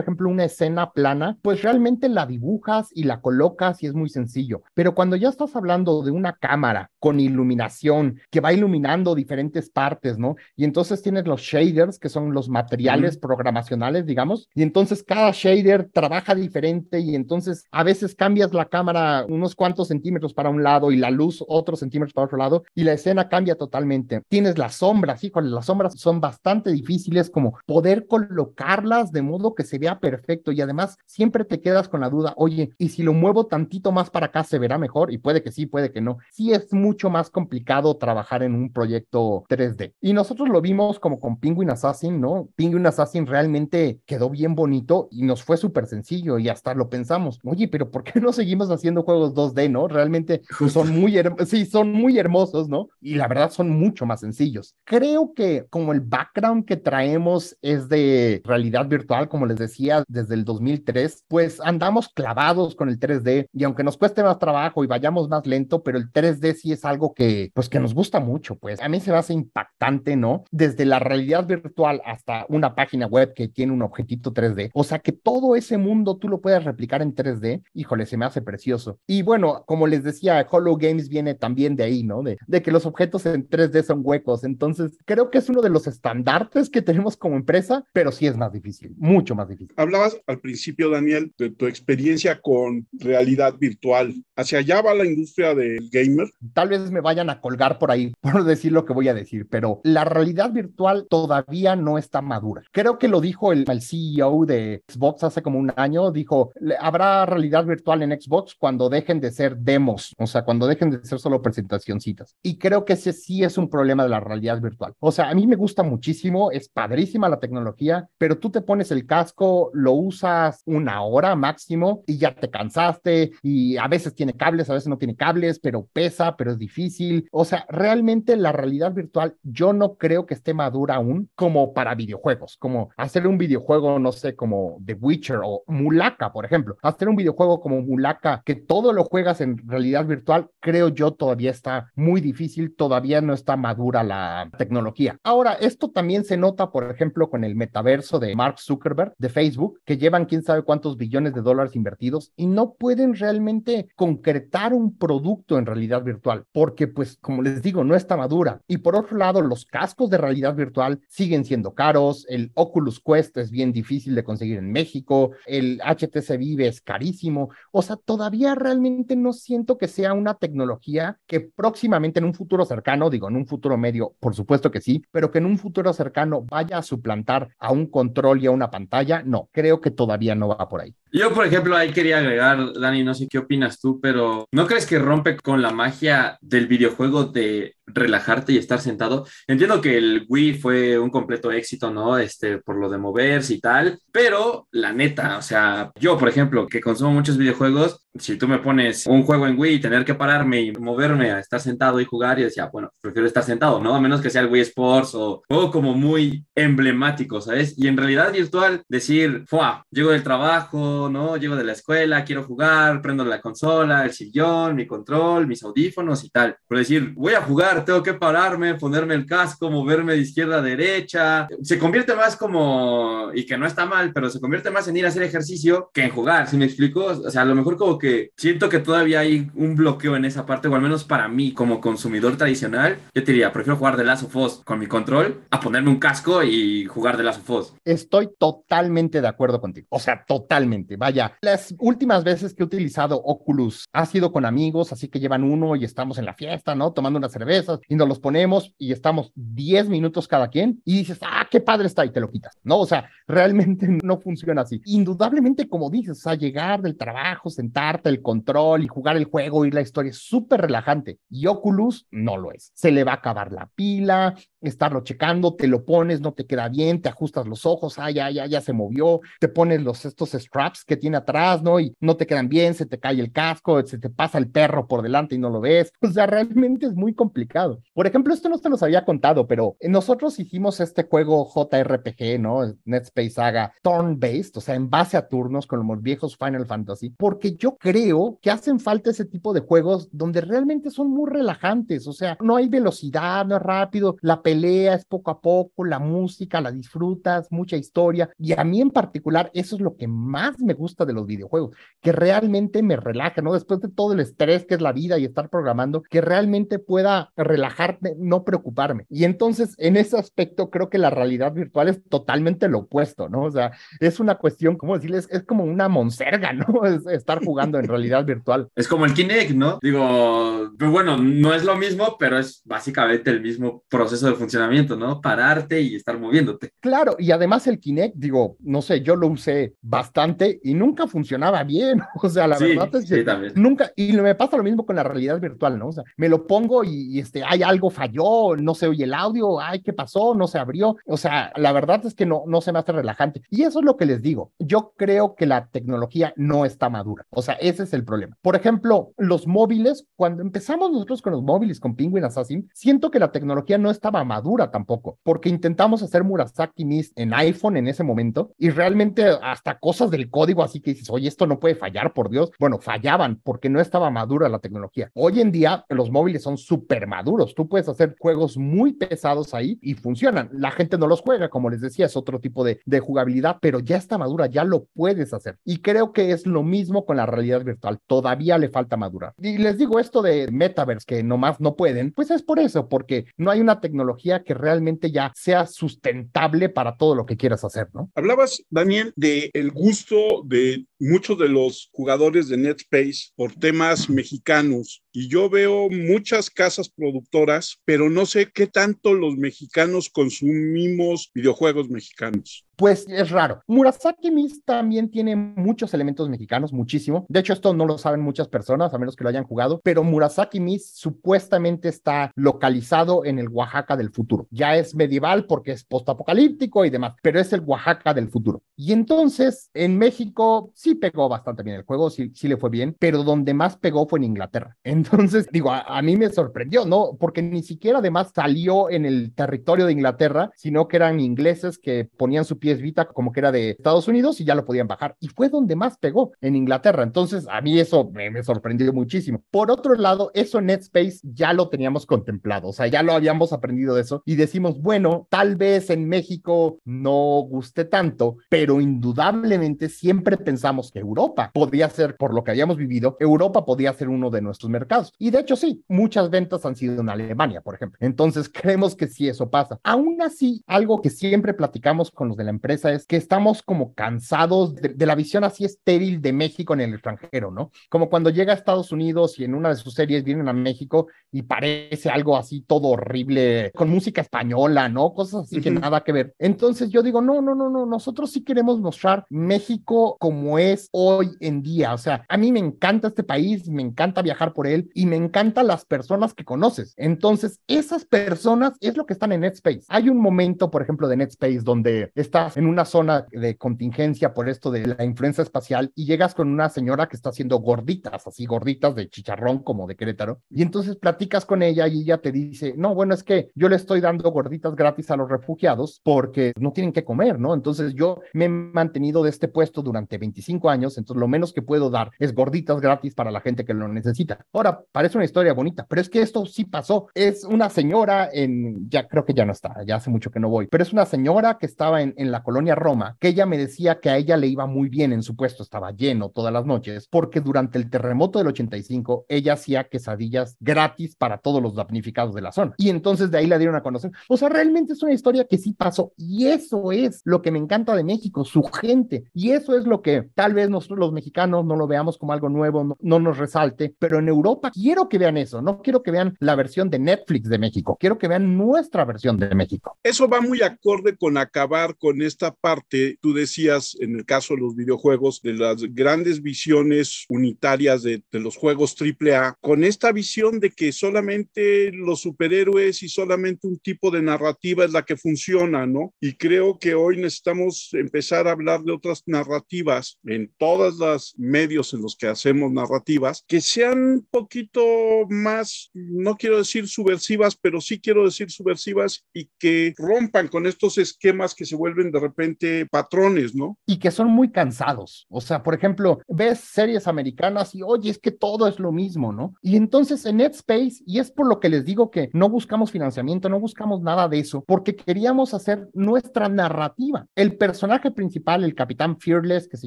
ejemplo, una escena plana, pues realmente la dibujas y la colocas y es muy sencillo. Pero cuando ya estás hablando de una cámara con iluminación que va iluminando diferentes partes, ¿no? Y entonces tienes los shaders, que son los materiales programacionales, digamos, y entonces cada shader trabaja diferente y entonces a veces cambias la cámara unos cuantos centímetros para un lado y la luz otros centímetros para otro lado y la escena cambia totalmente. Tienes las sombras, híjole, las sombras son bastante difíciles como poder colocarlas de modo que se vea perfecto y además siempre te quedas con la duda, oye, ¿y si lo muevo tantito más para acá se verá mejor? Y puede que sí, puede que no. Sí es mucho más complicado trabajar en un proyecto 3D. Y nosotros lo vimos como con Penguin Assassin, ¿no? Penguin Assassin realmente quedó bien bonito y nos fue súper sencillo y hasta lo pensamos, oye, pero ¿por qué no seguimos haciendo juegos 2D, no? Realmente son muy, sí, son muy hermosos, ¿no? Y la verdad son mucho más sencillos. Creo que como el background que traemos es de realidad virtual, como les decía, desde el 2003, pues andamos clavados con el 3D y aunque nos cueste más trabajo y vayamos más lento, pero el 3D sí es algo que, pues que nos gusta mucho, pues a mí se me hace impactante, ¿no? Desde la realidad virtual hasta una página web que tiene un objetito 3D, o sea que todo ese mundo tú lo puedes replicar en 3D, híjole, se me hace precioso. Y bueno, como les decía, Hollow Games viene también de ahí, ¿no? De, de que los objetos en 3D son huecos, entonces creo que es uno de los estandartes que tenemos como empresa, pero sí es más difícil, mucho más difícil. Hablabas al principio, Daniel, de tu experiencia con realidad virtual. ¿Hacia allá va la industria del gamer? Tal vez me vayan a colgar por ahí <laughs> por decir lo que voy a decir, pero la realidad virtual todavía no está madura. Creo que lo dijo el, el CEO de Xbox hace como un año, dijo, "Le- habrá realidad virtual en Xbox cuando dejen de ser demos, o sea, cuando dejen de ser solo presentacioncitas. Y creo que ese sí es un problema de la realidad virtual. O sea, a mí me gusta muchísimo, es padrísima la tecnología, pero tú te pones el casco, lo usas una hora máximo y ya te cansaste y a veces tiene cables, a no tiene cables, pero pesa, pero es difícil. O sea, realmente la realidad virtual yo no creo que esté madura aún como para videojuegos, como hacer un videojuego, no sé, como The Witcher o Mulaka, por ejemplo. Hacer un videojuego como Mulaka que todo lo juegas en realidad virtual, creo yo todavía está muy difícil, todavía no está madura la tecnología. Ahora, esto también se nota, por ejemplo, con el metaverso de Mark Zuckerberg de Facebook, que llevan quién sabe cuántos billones de dólares invertidos y no pueden realmente concretar un producto en realidad virtual, porque pues como les digo, no está madura. Y por otro lado, los cascos de realidad virtual siguen siendo caros, el Oculus Quest es bien difícil de conseguir en México, el HTC Vive es carísimo, o sea, todavía realmente no siento que sea una tecnología que próximamente en un futuro cercano, digo, en un futuro medio, por supuesto que sí, pero que en un futuro cercano vaya a suplantar a un control y a una pantalla, no, creo que todavía no va por ahí. Yo, por ejemplo, ahí quería agregar, Dani, no sé qué opinas tú, pero ¿no crees que rompe con la magia del videojuego de relajarte y estar sentado? Entiendo que el Wii fue un completo éxito, ¿no? Este, por lo de moverse y tal, pero la neta, o sea, yo, por ejemplo, que consumo muchos videojuegos, si tú me pones un juego en Wii y tener que pararme y moverme a estar sentado y jugar, y decía, bueno, prefiero estar sentado, ¿no? A menos que sea el Wii Sports o juego como muy emblemático, ¿sabes? Y en realidad virtual, decir, ¡fua! Llego del trabajo, ¿no? Llego de la escuela, quiero jugar, prendo la consola, el sillón sillón, mi control, mis audífonos y tal. Por decir, voy a jugar, tengo que pararme, ponerme el casco, moverme de izquierda a derecha. Se convierte más como, y que no está mal, pero se convierte más en ir a hacer ejercicio que en jugar, ¿sí me explico? O sea, a lo mejor como que siento que todavía hay un bloqueo en esa parte, o al menos para mí como consumidor tradicional, yo te diría, prefiero jugar de Last of con mi control a ponerme un casco y jugar de Last of Estoy totalmente de acuerdo contigo. O sea, totalmente. Vaya, las últimas veces que he utilizado Oculus ha sido con amigos, así que llevan uno y estamos en la fiesta, ¿no? Tomando unas cervezas y nos los ponemos y estamos 10 minutos cada quien y dices, ah, qué padre está y te lo quitas, ¿no? O sea, realmente <laughs> no funciona así. Indudablemente, como dices, o sea, llegar del trabajo, sentarte, el control y jugar el juego, y la historia es súper relajante. Y Oculus no lo es. Se le va a acabar la pila, estarlo checando, te lo pones, no te queda bien, te ajustas los ojos, ah, ya, ya, ya se movió, te pones los, estos straps que tiene atrás, ¿no? Y no te quedan bien, se te cae el casco, se te pasa el perro por delante y no lo ves. O sea, realmente es muy complicado. Por ejemplo, esto no te los había contado, pero nosotros hicimos este juego JRPG, ¿no? Netspace Saga, turn-based, o sea, en base a turnos con los viejos Final Fantasy, porque yo creo que hacen falta ese tipo de juegos donde realmente son muy relajantes, o sea, no hay velocidad, no es rápido, la pelea es poco a poco, la música la disfrutas, mucha historia, y a mí en particular eso es lo que más me gusta de los videojuegos, que realmente me relaja, ¿no? Después de todo el estrés que es la vida y estar programando, que realmente pueda relajarme, no preocuparme. Y entonces, en ese aspecto, creo que la realidad virtual es totalmente lo opuesto, ¿no? O sea, es una cuestión, ¿cómo decirles? Es como una monserga, ¿no? <laughs> Es estar jugando en realidad virtual. <laughs> Es como el Kinect, ¿no? Digo, pues bueno, no es lo mismo, pero es básicamente el mismo proceso de funcionamiento, ¿no? Pararte y estar moviéndote. Claro, y además el Kinect, digo, no sé, yo lo usé bastante y nunca funcionaba bien. <laughs> O sea, la verdad es que nunca, y me pasa lo mismo con la realidad virtual, ¿no? O sea, me lo pongo y, este, hay algo falló, no se oye el audio, ay, ¿qué pasó? No se abrió. O sea, la verdad es que no, no se me hace relajante. Y eso es lo que les digo. Yo creo que la tecnología no está madura. O sea, ese es el problema. Por ejemplo, los móviles, cuando empezamos nosotros con los móviles, con Penguin Assassin, siento que la tecnología no estaba madura tampoco, porque intentamos hacer Murasaki Mist en iPhone en ese momento y realmente hasta cosas del código así que dices, oye, esto no puede fallar, por Dios. Bueno, fallaban porque no estaba madura la tecnología. Hoy en día los móviles son súper maduros. Tú puedes hacer juegos muy pesados ahí y funcionan. La gente no los juega, como les decía, es otro tipo de, de jugabilidad, pero ya está madura, ya lo puedes hacer. Y creo que es lo mismo con la realidad virtual. Todavía le falta madurar. Y les digo esto de metaverse que nomás no pueden, pues es por eso, porque no hay una tecnología que realmente ya sea sustentable para todo lo que quieras hacer, ¿no? Hablabas, Daniel, de el gusto de muchos de los jugadores de NetSpace por temas mexicanos y yo veo muchas casas productoras, pero no sé qué tanto los mexicanos consumimos videojuegos mexicanos pues es raro. Murasaki Mist también tiene muchos elementos mexicanos, muchísimo. De hecho, esto no lo saben muchas personas, a menos que lo hayan jugado, pero Murasaki Mist supuestamente está localizado en el Oaxaca del futuro. Ya es medieval porque es postapocalíptico y demás, pero es el Oaxaca del futuro. Y entonces, en México sí pegó bastante bien el juego, sí, sí le fue bien, pero donde más pegó fue en Inglaterra. <laughs> Entonces, digo, a, mí me sorprendió, ¿no? Porque ni siquiera además salió en el territorio de Inglaterra, sino que eran ingleses que ponían su es Vita como que era de Estados Unidos y ya lo podían bajar. Y fue donde más pegó, en Inglaterra. Entonces, a mí eso me, me sorprendió muchísimo. Por otro lado, eso en NetSpace ya lo teníamos contemplado, o sea, ya lo habíamos aprendido de eso y decimos, bueno, tal vez en México no guste tanto, pero indudablemente siempre pensamos que Europa podía ser, por lo que habíamos vivido, Europa podía ser uno de nuestros mercados. Y de hecho, sí, muchas ventas han sido en Alemania, por ejemplo. Entonces, <laughs> creemos que sí eso pasa. Aún así, algo que siempre platicamos con los de la empresa es que estamos como cansados de, la visión así estéril de México en el extranjero, ¿no? Como cuando llega a Estados Unidos y en una de sus series vienen a México y parece algo así todo horrible, con música española, ¿no? Cosas así que nada que ver. Entonces yo digo, no, no, no, no, nosotros sí queremos mostrar México como es hoy en día. O sea, a mí me encanta este país, me encanta viajar por él y me encantan las personas que conoces. Entonces, esas personas es lo que están en NetSpace. Hay un momento, por ejemplo, de NetSpace donde está estás en una zona de contingencia por esto de la influencia espacial y llegas con una señora que está haciendo gorditas, así gorditas de chicharrón como de Querétaro, y entonces platicas con ella y ella te dice, no, bueno, es que yo le estoy dando gorditas gratis a los refugiados porque no tienen que comer, ¿no? Entonces yo me he mantenido de este puesto durante 25 años, entonces lo menos que puedo dar es gorditas gratis para la gente que lo necesita. Ahora, parece una historia bonita, pero es que esto sí pasó. Es una señora en, ya creo que ya no está, ya hace mucho que no voy, pero es una señora que estaba en, en la colonia Roma, que ella me decía que a ella le iba muy bien en su puesto, estaba lleno todas las noches, porque durante el terremoto del 85 ella hacía quesadillas gratis para todos los damnificados de la zona. Y entonces de ahí la dieron a conocer. O sea, realmente es una historia que sí pasó y eso es lo que me encanta de México, su gente. Y eso es lo que tal vez nosotros los mexicanos no lo veamos como algo nuevo, no, no nos resalte, pero en Europa quiero que vean eso, no quiero que vean la versión de Netflix de México, quiero que vean nuestra versión de México. Eso va muy acorde con acabar con esta parte, tú decías en el caso de los videojuegos, de las grandes visiones unitarias de, de los juegos AAA, con esta visión de que solamente los superhéroes y solamente un tipo de narrativa es la que funciona, ¿no? Y creo que hoy necesitamos empezar a hablar de otras narrativas en todos los medios en los que hacemos narrativas, que sean un poquito más, no quiero decir subversivas, pero sí quiero decir subversivas y que rompan con estos esquemas que se vuelven de repente patrones, ¿no? Y que son muy cansados. O sea, por ejemplo, ves series americanas y oye, es que todo es lo mismo, ¿no? Y entonces en Netspace, y es por lo que les digo que no buscamos financiamiento, no buscamos nada de eso, porque queríamos hacer nuestra narrativa. El personaje principal, el capitán Fearless, que se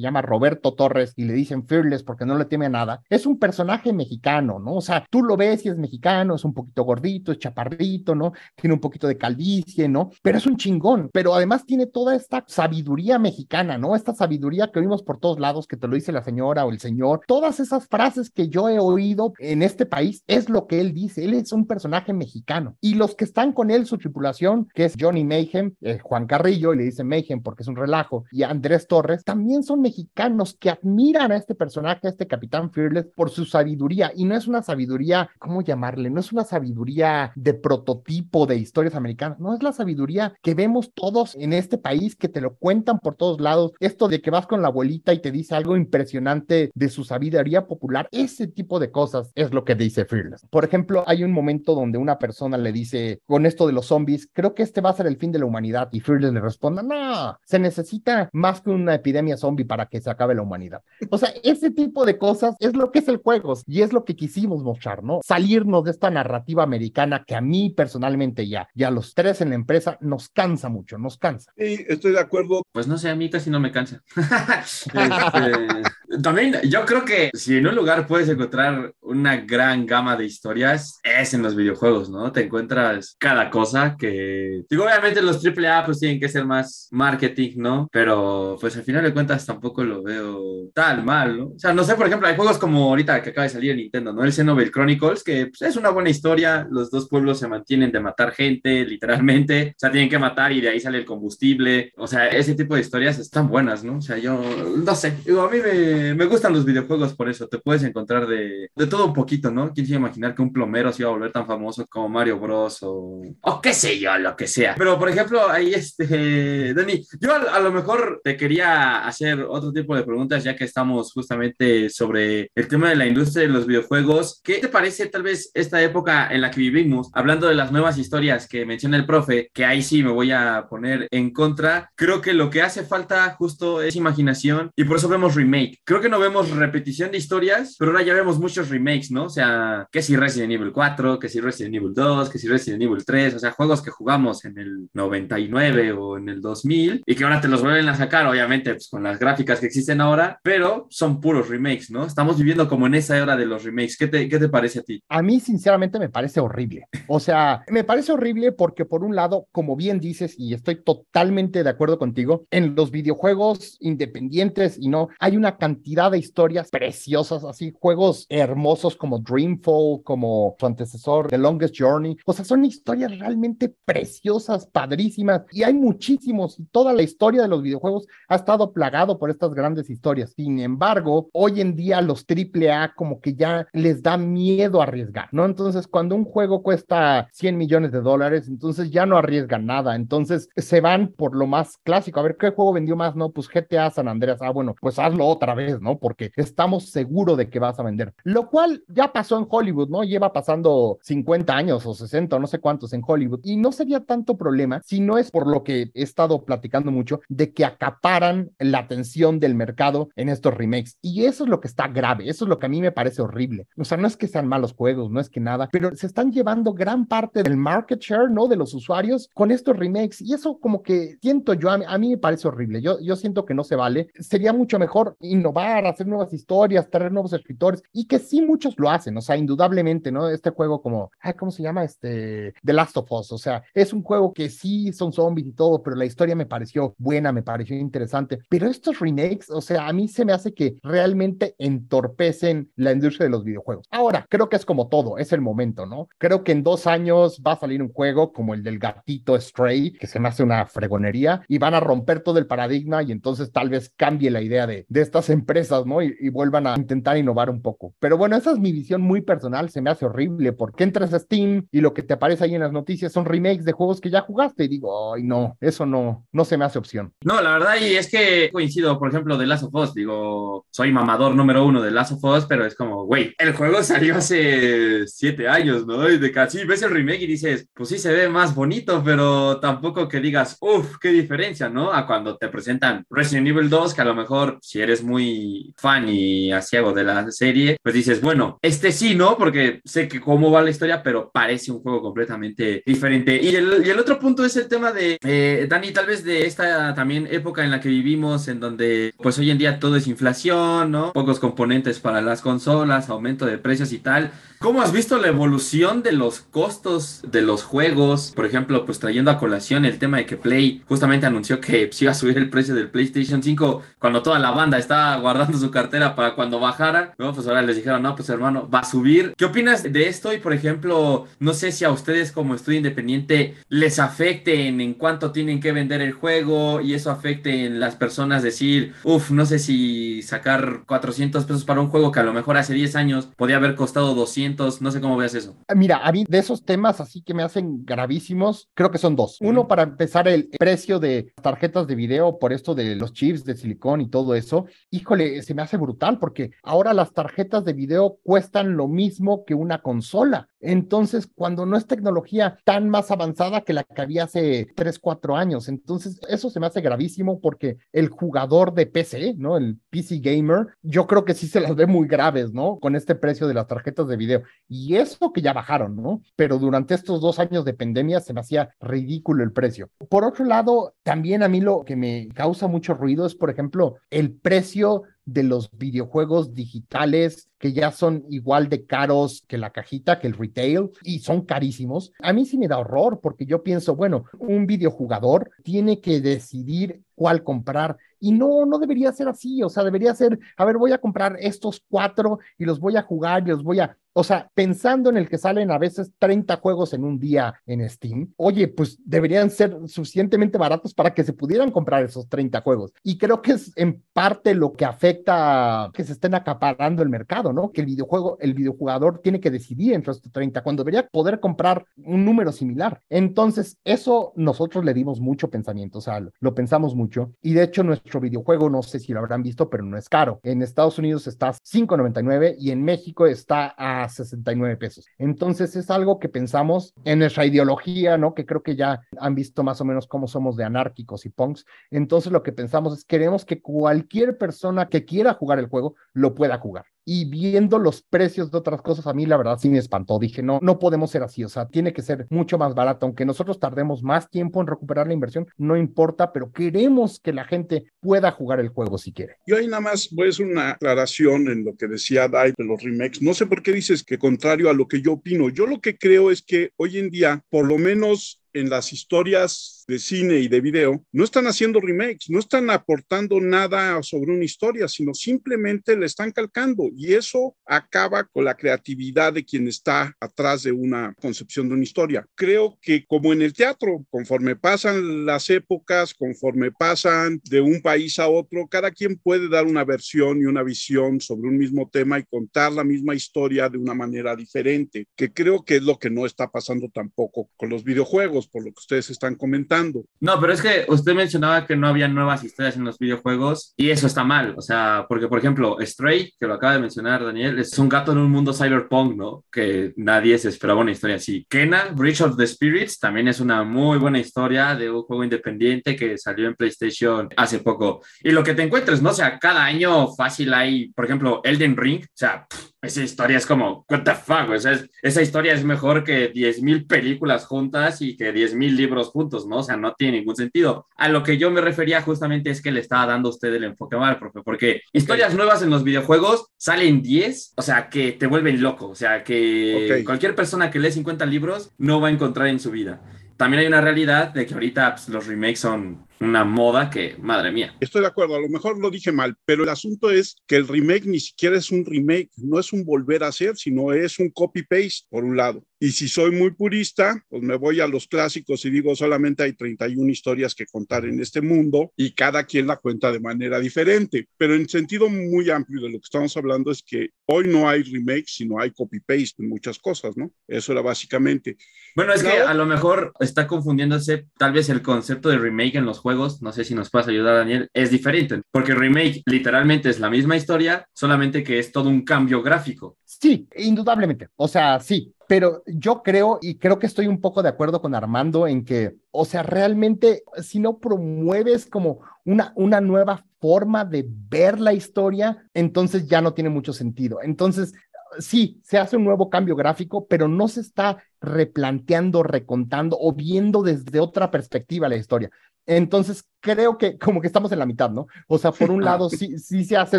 llama Roberto Torres, y le dicen Fearless porque no le teme a nada, es un personaje mexicano, ¿no? O sea, tú lo ves y es mexicano, es un poquito gordito, es chaparrito, ¿no? Tiene un poquito de calvicie, ¿no? Pero es un chingón, pero además tiene toda esta sabiduría mexicana, ¿no? Esta sabiduría que oímos por todos lados, que te lo dice la señora o el señor, todas esas frases que yo he oído en este país, es lo que él dice, él es un personaje mexicano. Y los que están con él, su tripulación, que es Johnny Mayhem, eh, Juan Carrillo, y le dice Mayhem porque es un relajo, y Andrés Torres, también son mexicanos que admiran a este personaje, a este capitán Fearless, por su sabiduría. Y no es una sabiduría, ¿cómo llamarle? No es una sabiduría de prototipo de historias americanas, no es la sabiduría que vemos todos en este país, que te lo cuentan por todos lados. Esto de que vas con la abuelita y te dice algo impresionante de su sabiduría popular, ese tipo de cosas es lo que dice Fearless. Por ejemplo, hay un momento donde una persona le dice, con esto de los zombies, creo que este va a ser el fin de la humanidad. Y Fearless le responde, no, se necesita más que una epidemia zombie para que se acabe la humanidad. O sea, ese tipo de cosas es lo que es el juego y es lo que quisimos mostrar, ¿no? Salirnos de esta narrativa americana que a mí personalmente ya, ya los tres en la empresa nos cansa mucho, nos cansa. Sí, estoy de acuerdo. Pues no sé, a mí casi no me cansa. <laughs> <laughs> este, también yo creo que si en un lugar puedes encontrar una gran gama de historias, es en los videojuegos, ¿no? Te encuentras cada cosa que... Digo, obviamente los AAA pues tienen que ser más marketing, ¿no? Pero pues al final de cuentas tampoco lo veo tan mal, ¿no? O sea, no sé, por ejemplo, hay juegos como ahorita que acaba de salir en Nintendo, ¿no? El Xenoblade Chronicles, que pues, es una buena historia, los dos pueblos se mantienen de matar gente, literalmente, o sea, tienen que matar y de ahí sale el combustible, o sea, ese tipo de historias están buenas, ¿no? O sea, yo, no sé, digo, a mí me, me gustan los videojuegos por eso, te puedes encontrar de, de todo un poquito, ¿no? ¿Quién se iba a imaginar que un plomero se iba a volver tan famoso como Mario Bros o, o qué sé yo, lo que sea? Pero, por ejemplo, ahí, este, Dani, yo a, a lo mejor te quería hacer otro tipo de preguntas, ya que estamos justamente sobre el tema de la industria de los videojuegos. ¿Qué te parece tal vez esta época en la que vivimos? Hablando de las nuevas historias que menciona el profe, que ahí sí me voy a poner en contra. Creo que lo que hace falta justo es imaginación y por eso vemos remake. Creo que no vemos repetición de historias, pero ahora ya vemos muchos remakes, ¿no? O sea, que si Resident Evil 4, que si Resident Evil 2, que si Resident Evil 3, o sea, juegos que jugamos en el 99 o en el 2000 y que ahora te los vuelven a sacar, obviamente, pues con las gráficas que existen ahora, pero son puros remakes, ¿no? Estamos viviendo como en esa era de los remakes. ¿Qué te, qué te parece a ti? A mí, sinceramente, me parece horrible. O sea, me parece horrible porque, por un lado, como bien dices, y estoy totalmente de acuerdo contigo, en los videojuegos independientes y no, hay una cantidad de historias preciosas, así juegos hermosos como Dreamfall, como su antecesor The Longest Journey. O sea, son historias realmente preciosas, padrísimas, y hay muchísimos, y toda la historia de los videojuegos ha estado plagado por estas grandes historias. Sin embargo, hoy en día los AAA como que ya les da miedo arriesgar, ¿no? Entonces, cuando un juego cuesta 100 millones de dólares, entonces ya no arriesgan nada, entonces se van por lo más clásico. A ver, ¿qué juego vendió más? No, pues GTA San Andreas. Ah, bueno, pues hazlo otra vez, ¿no? Porque estamos seguros de que vas a vender. Lo cual ya pasó en Hollywood, ¿no? Lleva pasando 50 años o 60 no sé cuántos en Hollywood. Y no sería tanto problema si no es por lo que he estado platicando mucho de que acaparan la atención del mercado en estos remakes. Y eso es lo que está grave. Eso es lo que a mí me parece horrible. O sea, no es que sean malos juegos, no es que nada, pero se están llevando gran parte del market share, ¿no? De los usuarios con estos remakes. Y eso como que siento yo, a mí, me parece horrible. Yo, yo siento que no se vale. Sería mucho mejor innovar, hacer nuevas historias, traer nuevos escritores y que sí muchos lo hacen. O sea, indudablemente, ¿no? Este juego como, ¿cómo se llama? Este, The Last of Us. O sea, es un juego que sí son zombies y todo, pero la historia me pareció buena, me pareció interesante. Pero estos remakes, o sea, a mí se me hace que realmente entorpecen la industria de los videojuegos. Ahora, creo que es como todo, es el momento, ¿no? Creo que en dos años va a salir un juego como el del gatito Stray, que se me hace una fregonería, y van a romper todo el paradigma y entonces tal vez cambie la idea de, de estas empresas, ¿no? Y, y, vuelvan a intentar innovar un poco. Pero bueno, esa es mi visión muy personal, se me hace horrible porque entras a Steam y lo que te aparece ahí en las noticias son remakes de juegos que ya jugaste y digo, ay, no, eso no, no se me hace opción. No, la verdad, y es que coincido, por ejemplo, de Last of Us, digo, soy mamador número uno de Last of Us, pero es como, güey, el juego <laughs> salió hace siete años, ¿no? Y de casi ves el remake y dices, pues sí se ve más bonito, pero tampoco que digas, uff, qué diferencia, ¿no? A cuando te presentan Resident Evil 2, que a lo mejor si eres muy fan y asiago de la serie, pues dices, bueno, este sí, ¿no? Porque sé que cómo va la historia, pero parece un juego completamente diferente. Y el, y el otro punto es el tema de, eh, Dani, tal vez de esta también época en la que vivimos, en donde pues hoy en día todo es inflación, ¿no? Pocos componentes para las consolas, aumento de precios y tal. ¿Cómo has visto la evolución de los costos de los juegos? Por ejemplo, pues trayendo a colación el tema de que Play justamente anunció que se iba a subir el precio del PlayStation 5 cuando toda la banda estaba guardando su cartera para cuando bajara. No, pues ahora les dijeron, no, pues hermano, va a subir. ¿Qué opinas de esto? Y por ejemplo, no sé si a ustedes como estudio independiente les afecte en, en cuánto tienen que vender el juego y eso afecte en las personas decir, uff, no sé si sacar 400 pesos para un juego que a lo mejor hace 10 años podía haber costado 200 no sé cómo veas eso. Mira, a mí de esos temas así que me hacen gravísimos, creo que son dos. Uno, para empezar, el precio de tarjetas de video por esto de los chips de silicón y todo eso. Híjole, se me hace brutal porque ahora las tarjetas de video cuestan lo mismo que una consola. Entonces, cuando no es tecnología tan más avanzada que la que había hace 3, 4 años, entonces eso se me hace gravísimo porque el jugador de PC, ¿no? El PC gamer, yo creo que sí se las ve muy graves, ¿no? Con este precio de las tarjetas de video. Y eso que ya bajaron, ¿no? Pero durante estos dos años de pandemia se me hacía ridículo el precio. Por otro lado, también a mí lo que me causa mucho ruido es, por ejemplo, el precio de los videojuegos digitales que ya son igual de caros que la cajita, que el retail, y son carísimos. A mí sí me da horror porque yo pienso, bueno, un videojugador tiene que decidir cuál comprar. Y no, no debería ser así, o sea, debería ser, a ver, voy a comprar estos cuatro y los voy a jugar y los voy a, o sea, pensando en el que salen a veces 30 juegos en un día en Steam, oye, pues deberían ser suficientemente baratos para que se pudieran comprar esos 30 juegos. Y creo que es en parte lo que afecta que se estén acaparando el mercado, ¿no? Que el videojuego, el videojugador tiene que decidir entre estos 30 cuando debería poder comprar un número similar. Entonces, eso nosotros le dimos mucho pensamiento, o sea, lo pensamos mucho y de hecho, nuestro videojuego, no sé si lo habrán visto, pero no es caro. En Estados Unidos está a 5.99 y en México está a 69 pesos. Entonces es algo que pensamos en nuestra ideología, ¿no? Que creo que ya han visto más o menos cómo somos de anárquicos y punks. Entonces lo que pensamos es queremos que cualquier persona que quiera jugar el juego lo pueda jugar y viendo los precios de otras cosas, a mí la verdad sí me espantó. Dije, no, no podemos ser así, o sea, tiene que ser mucho más barato, aunque nosotros tardemos más tiempo en recuperar la inversión, no importa, pero queremos que la gente pueda jugar el juego si quiere. Yo ahí nada más voy a hacer una aclaración en lo que decía Dai de los remakes. No sé por qué dices que contrario a lo que yo opino. Yo lo que creo es que hoy en día, por lo menos en las historias de cine y de video, no están haciendo remakes, no están aportando nada sobre una historia, sino simplemente le están calcando y eso acaba con la creatividad de quien está atrás de una concepción de una historia. Creo que como en el teatro, conforme pasan las épocas, conforme pasan de un país a otro, cada quien puede dar una versión y una visión sobre un mismo tema y contar la misma historia de una manera diferente, que creo que es lo que no está pasando tampoco con los videojuegos, por lo que ustedes están comentando. No, pero es que usted mencionaba que no había nuevas historias en los videojuegos y eso está mal, o sea, porque por ejemplo, Stray, que lo acaba de mencionar Daniel, es un gato en un mundo cyberpunk, ¿no? Que nadie se esperaba una historia así. Kenan, Bridge of the Spirits, también es una muy buena historia de un juego independiente que salió en PlayStation hace poco. Y lo que te encuentres, ¿no? O sea, cada año fácil hay, por ejemplo, Elden Ring, o sea, esa historia es como, what the fuck, o sea, esa historia es mejor que 10.000 películas juntas y que 10.000 libros juntos, ¿no? O sea, no tiene ningún sentido. A lo que yo me refería justamente es que le estaba dando a usted el enfoque mal, profe, porque historias nuevas en los videojuegos salen 10, o sea, que te vuelven loco, o sea, que cualquier persona que lee 50 libros no va a encontrar en su vida también hay una realidad de que ahorita pues, los remakes son una moda que, madre mía. Estoy de acuerdo, a lo mejor lo dije mal, pero el asunto es que el remake ni siquiera es un remake, no es un volver a hacer, sino es un copy-paste, por un lado. Y si soy muy purista, pues me voy a los clásicos y digo solamente hay 31 historias que contar en este mundo y cada quien la cuenta de manera diferente. Pero en sentido muy amplio de lo que estamos hablando es que hoy no hay remake, sino hay copy-paste en muchas cosas, ¿no? Eso era básicamente. Bueno, es que a lo mejor está confundiéndose tal vez el concepto de remake en los juegos, no sé si nos puedes ayudar Daniel, es diferente, porque remake literalmente es la misma historia, solamente que es todo un cambio gráfico. Sí, indudablemente. O sea, sí, pero yo creo, y creo que estoy un poco de acuerdo con Armando en que, o sea, realmente si no promueves como una, una nueva forma de ver la historia, entonces ya no tiene mucho sentido. Entonces, sí, se hace un nuevo cambio gráfico, pero no se está replanteando, recontando o viendo desde otra perspectiva la historia. Entonces, creo que como que estamos en la mitad, ¿no? O sea, por un <laughs> lado sí, sí se hace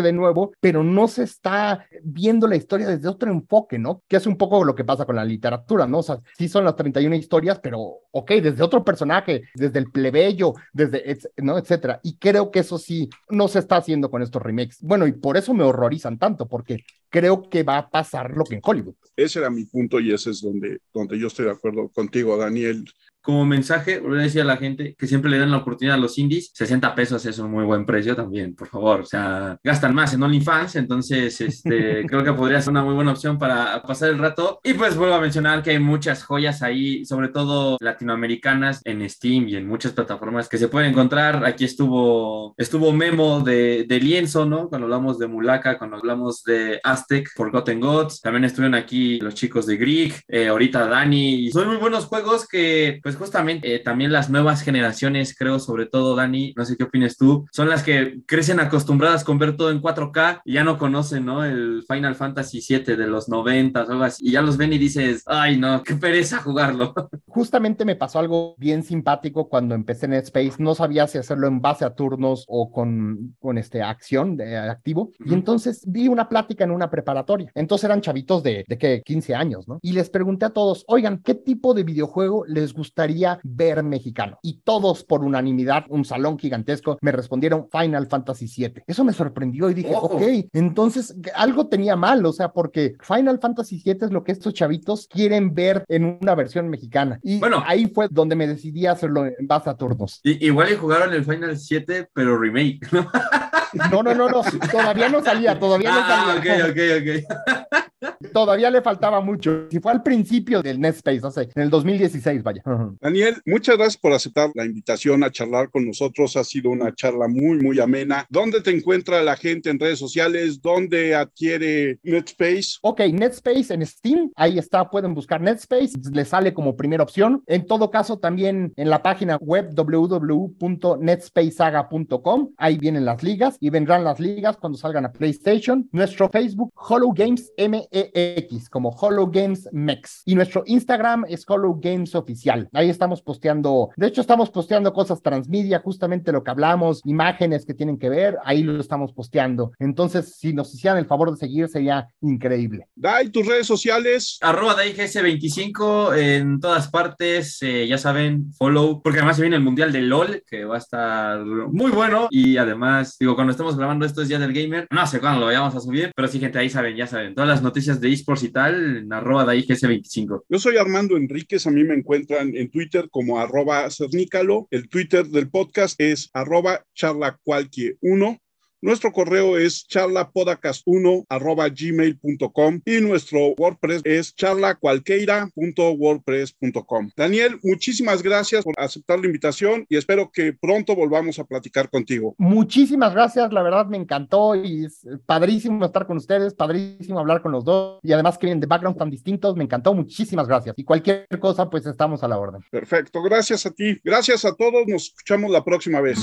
de nuevo, pero no se está viendo la historia desde otro enfoque, ¿no? Que es un poco lo que pasa con la literatura, ¿no? O sea, sí son las 31 historias, pero, ok, desde otro personaje, desde el plebeyo, desde, ¿no? Etcétera. Y creo que eso sí no se está haciendo con estos remakes. Bueno, y por eso me horrorizan tanto, porque creo que va a pasar lo que en Hollywood. Ese era mi punto y ese es donde, donde yo estoy de acuerdo contigo, Daniel como mensaje, voy a decir a la gente que siempre le dan la oportunidad a los indies, 60 pesos es un muy buen precio también, por favor, o sea, gastan más en OnlyFans, entonces este, <laughs> creo que podría ser una muy buena opción para pasar el rato. Y pues vuelvo a mencionar que hay muchas joyas ahí, sobre todo latinoamericanas, en Steam y en muchas plataformas que se pueden encontrar. Aquí estuvo, estuvo Memo de, de Lienzo, ¿no? Cuando hablamos de Mulaka, cuando hablamos de Aztec, Forgotten Gods, también estuvieron aquí los chicos de Greek, eh, ahorita Dani, y son muy buenos juegos que pues pues justamente eh, también las nuevas generaciones, creo, sobre todo Dani, no sé qué opinas tú, son las que crecen acostumbradas con ver todo en 4K y ya no conocen, ¿no? El Final Fantasy VII de los 90 o algo así, y ya los ven y dices, ay, no, qué pereza jugarlo. <laughs> Justamente me pasó algo bien simpático cuando empecé en Space, no sabía si hacerlo en base a turnos o con, con este, acción de activo, y entonces vi una plática en una preparatoria, entonces eran chavitos de, de que 15 años, ¿no? Y les pregunté a todos, oigan, ¿qué tipo de videojuego les gusta ver mexicano. Y todos por unanimidad, un salón gigantesco, me respondieron Final Fantasy VII. Eso me sorprendió y dije, ok, entonces algo tenía mal, o sea, porque Final Fantasy VII es lo que estos chavitos quieren ver en una versión mexicana. Y bueno, ahí fue donde me decidí a hacerlo en base a turnos. Y, igual y jugaron el Final 7, pero remake, ¿no? No, no, no, no, todavía no salía, todavía no ah, salía. Ok, ok, ok. Todavía le faltaba mucho. Si fue al principio del NetSpace, no sé, en el 2016, vaya. Daniel, muchas gracias por aceptar la invitación a charlar con nosotros. Ha sido una charla muy, muy amena. ¿Dónde te encuentra la gente en redes sociales? ¿Dónde adquiere NetSpace? Ok, NetSpace en Steam. Ahí está, pueden buscar NetSpace. Le sale como primera opción. En todo caso, también en la página web www.netspacesaga.com. Ahí vienen las ligas y vendrán las ligas cuando salgan a PlayStation. Nuestro Facebook, Hollow Games M X como Hollow Games Mex. Y nuestro Instagram es Hollow Games Oficial. Ahí estamos posteando, de hecho estamos posteando cosas transmedia, justamente lo que hablamos, imágenes que tienen que ver, ahí lo estamos posteando. Entonces, si nos hicieran el favor de seguir, sería increíble. Dai, tus redes sociales. Arroba DaiGS25 en todas partes, eh, ya saben, follow, porque además se viene el Mundial de LOL, que va a estar muy bueno. Y además, digo, cuando estemos grabando esto es Día del Gamer, no sé cuándo lo vayamos a subir, pero sí, gente, ahí saben, ya saben, todas las noticias de esports y tal, en arroba DaiGS25. Yo soy Armando Enríquez, a mí me encuentran en Twitter como arroba cernícalo, el Twitter del podcast es arroba charlacualquie1 nuestro correo es charlapodcast1 gmail.com y nuestro WordPress es charlacualqueira.wordpress.com. Daniel, muchísimas gracias por aceptar la invitación y espero que pronto volvamos a platicar contigo. Muchísimas gracias, la verdad me encantó y es padrísimo estar con ustedes, padrísimo hablar con los dos y además que vienen de backgrounds tan distintos, me encantó, muchísimas gracias. Y cualquier cosa, pues estamos a la orden. Perfecto, gracias a ti, gracias a todos, nos escuchamos la próxima vez.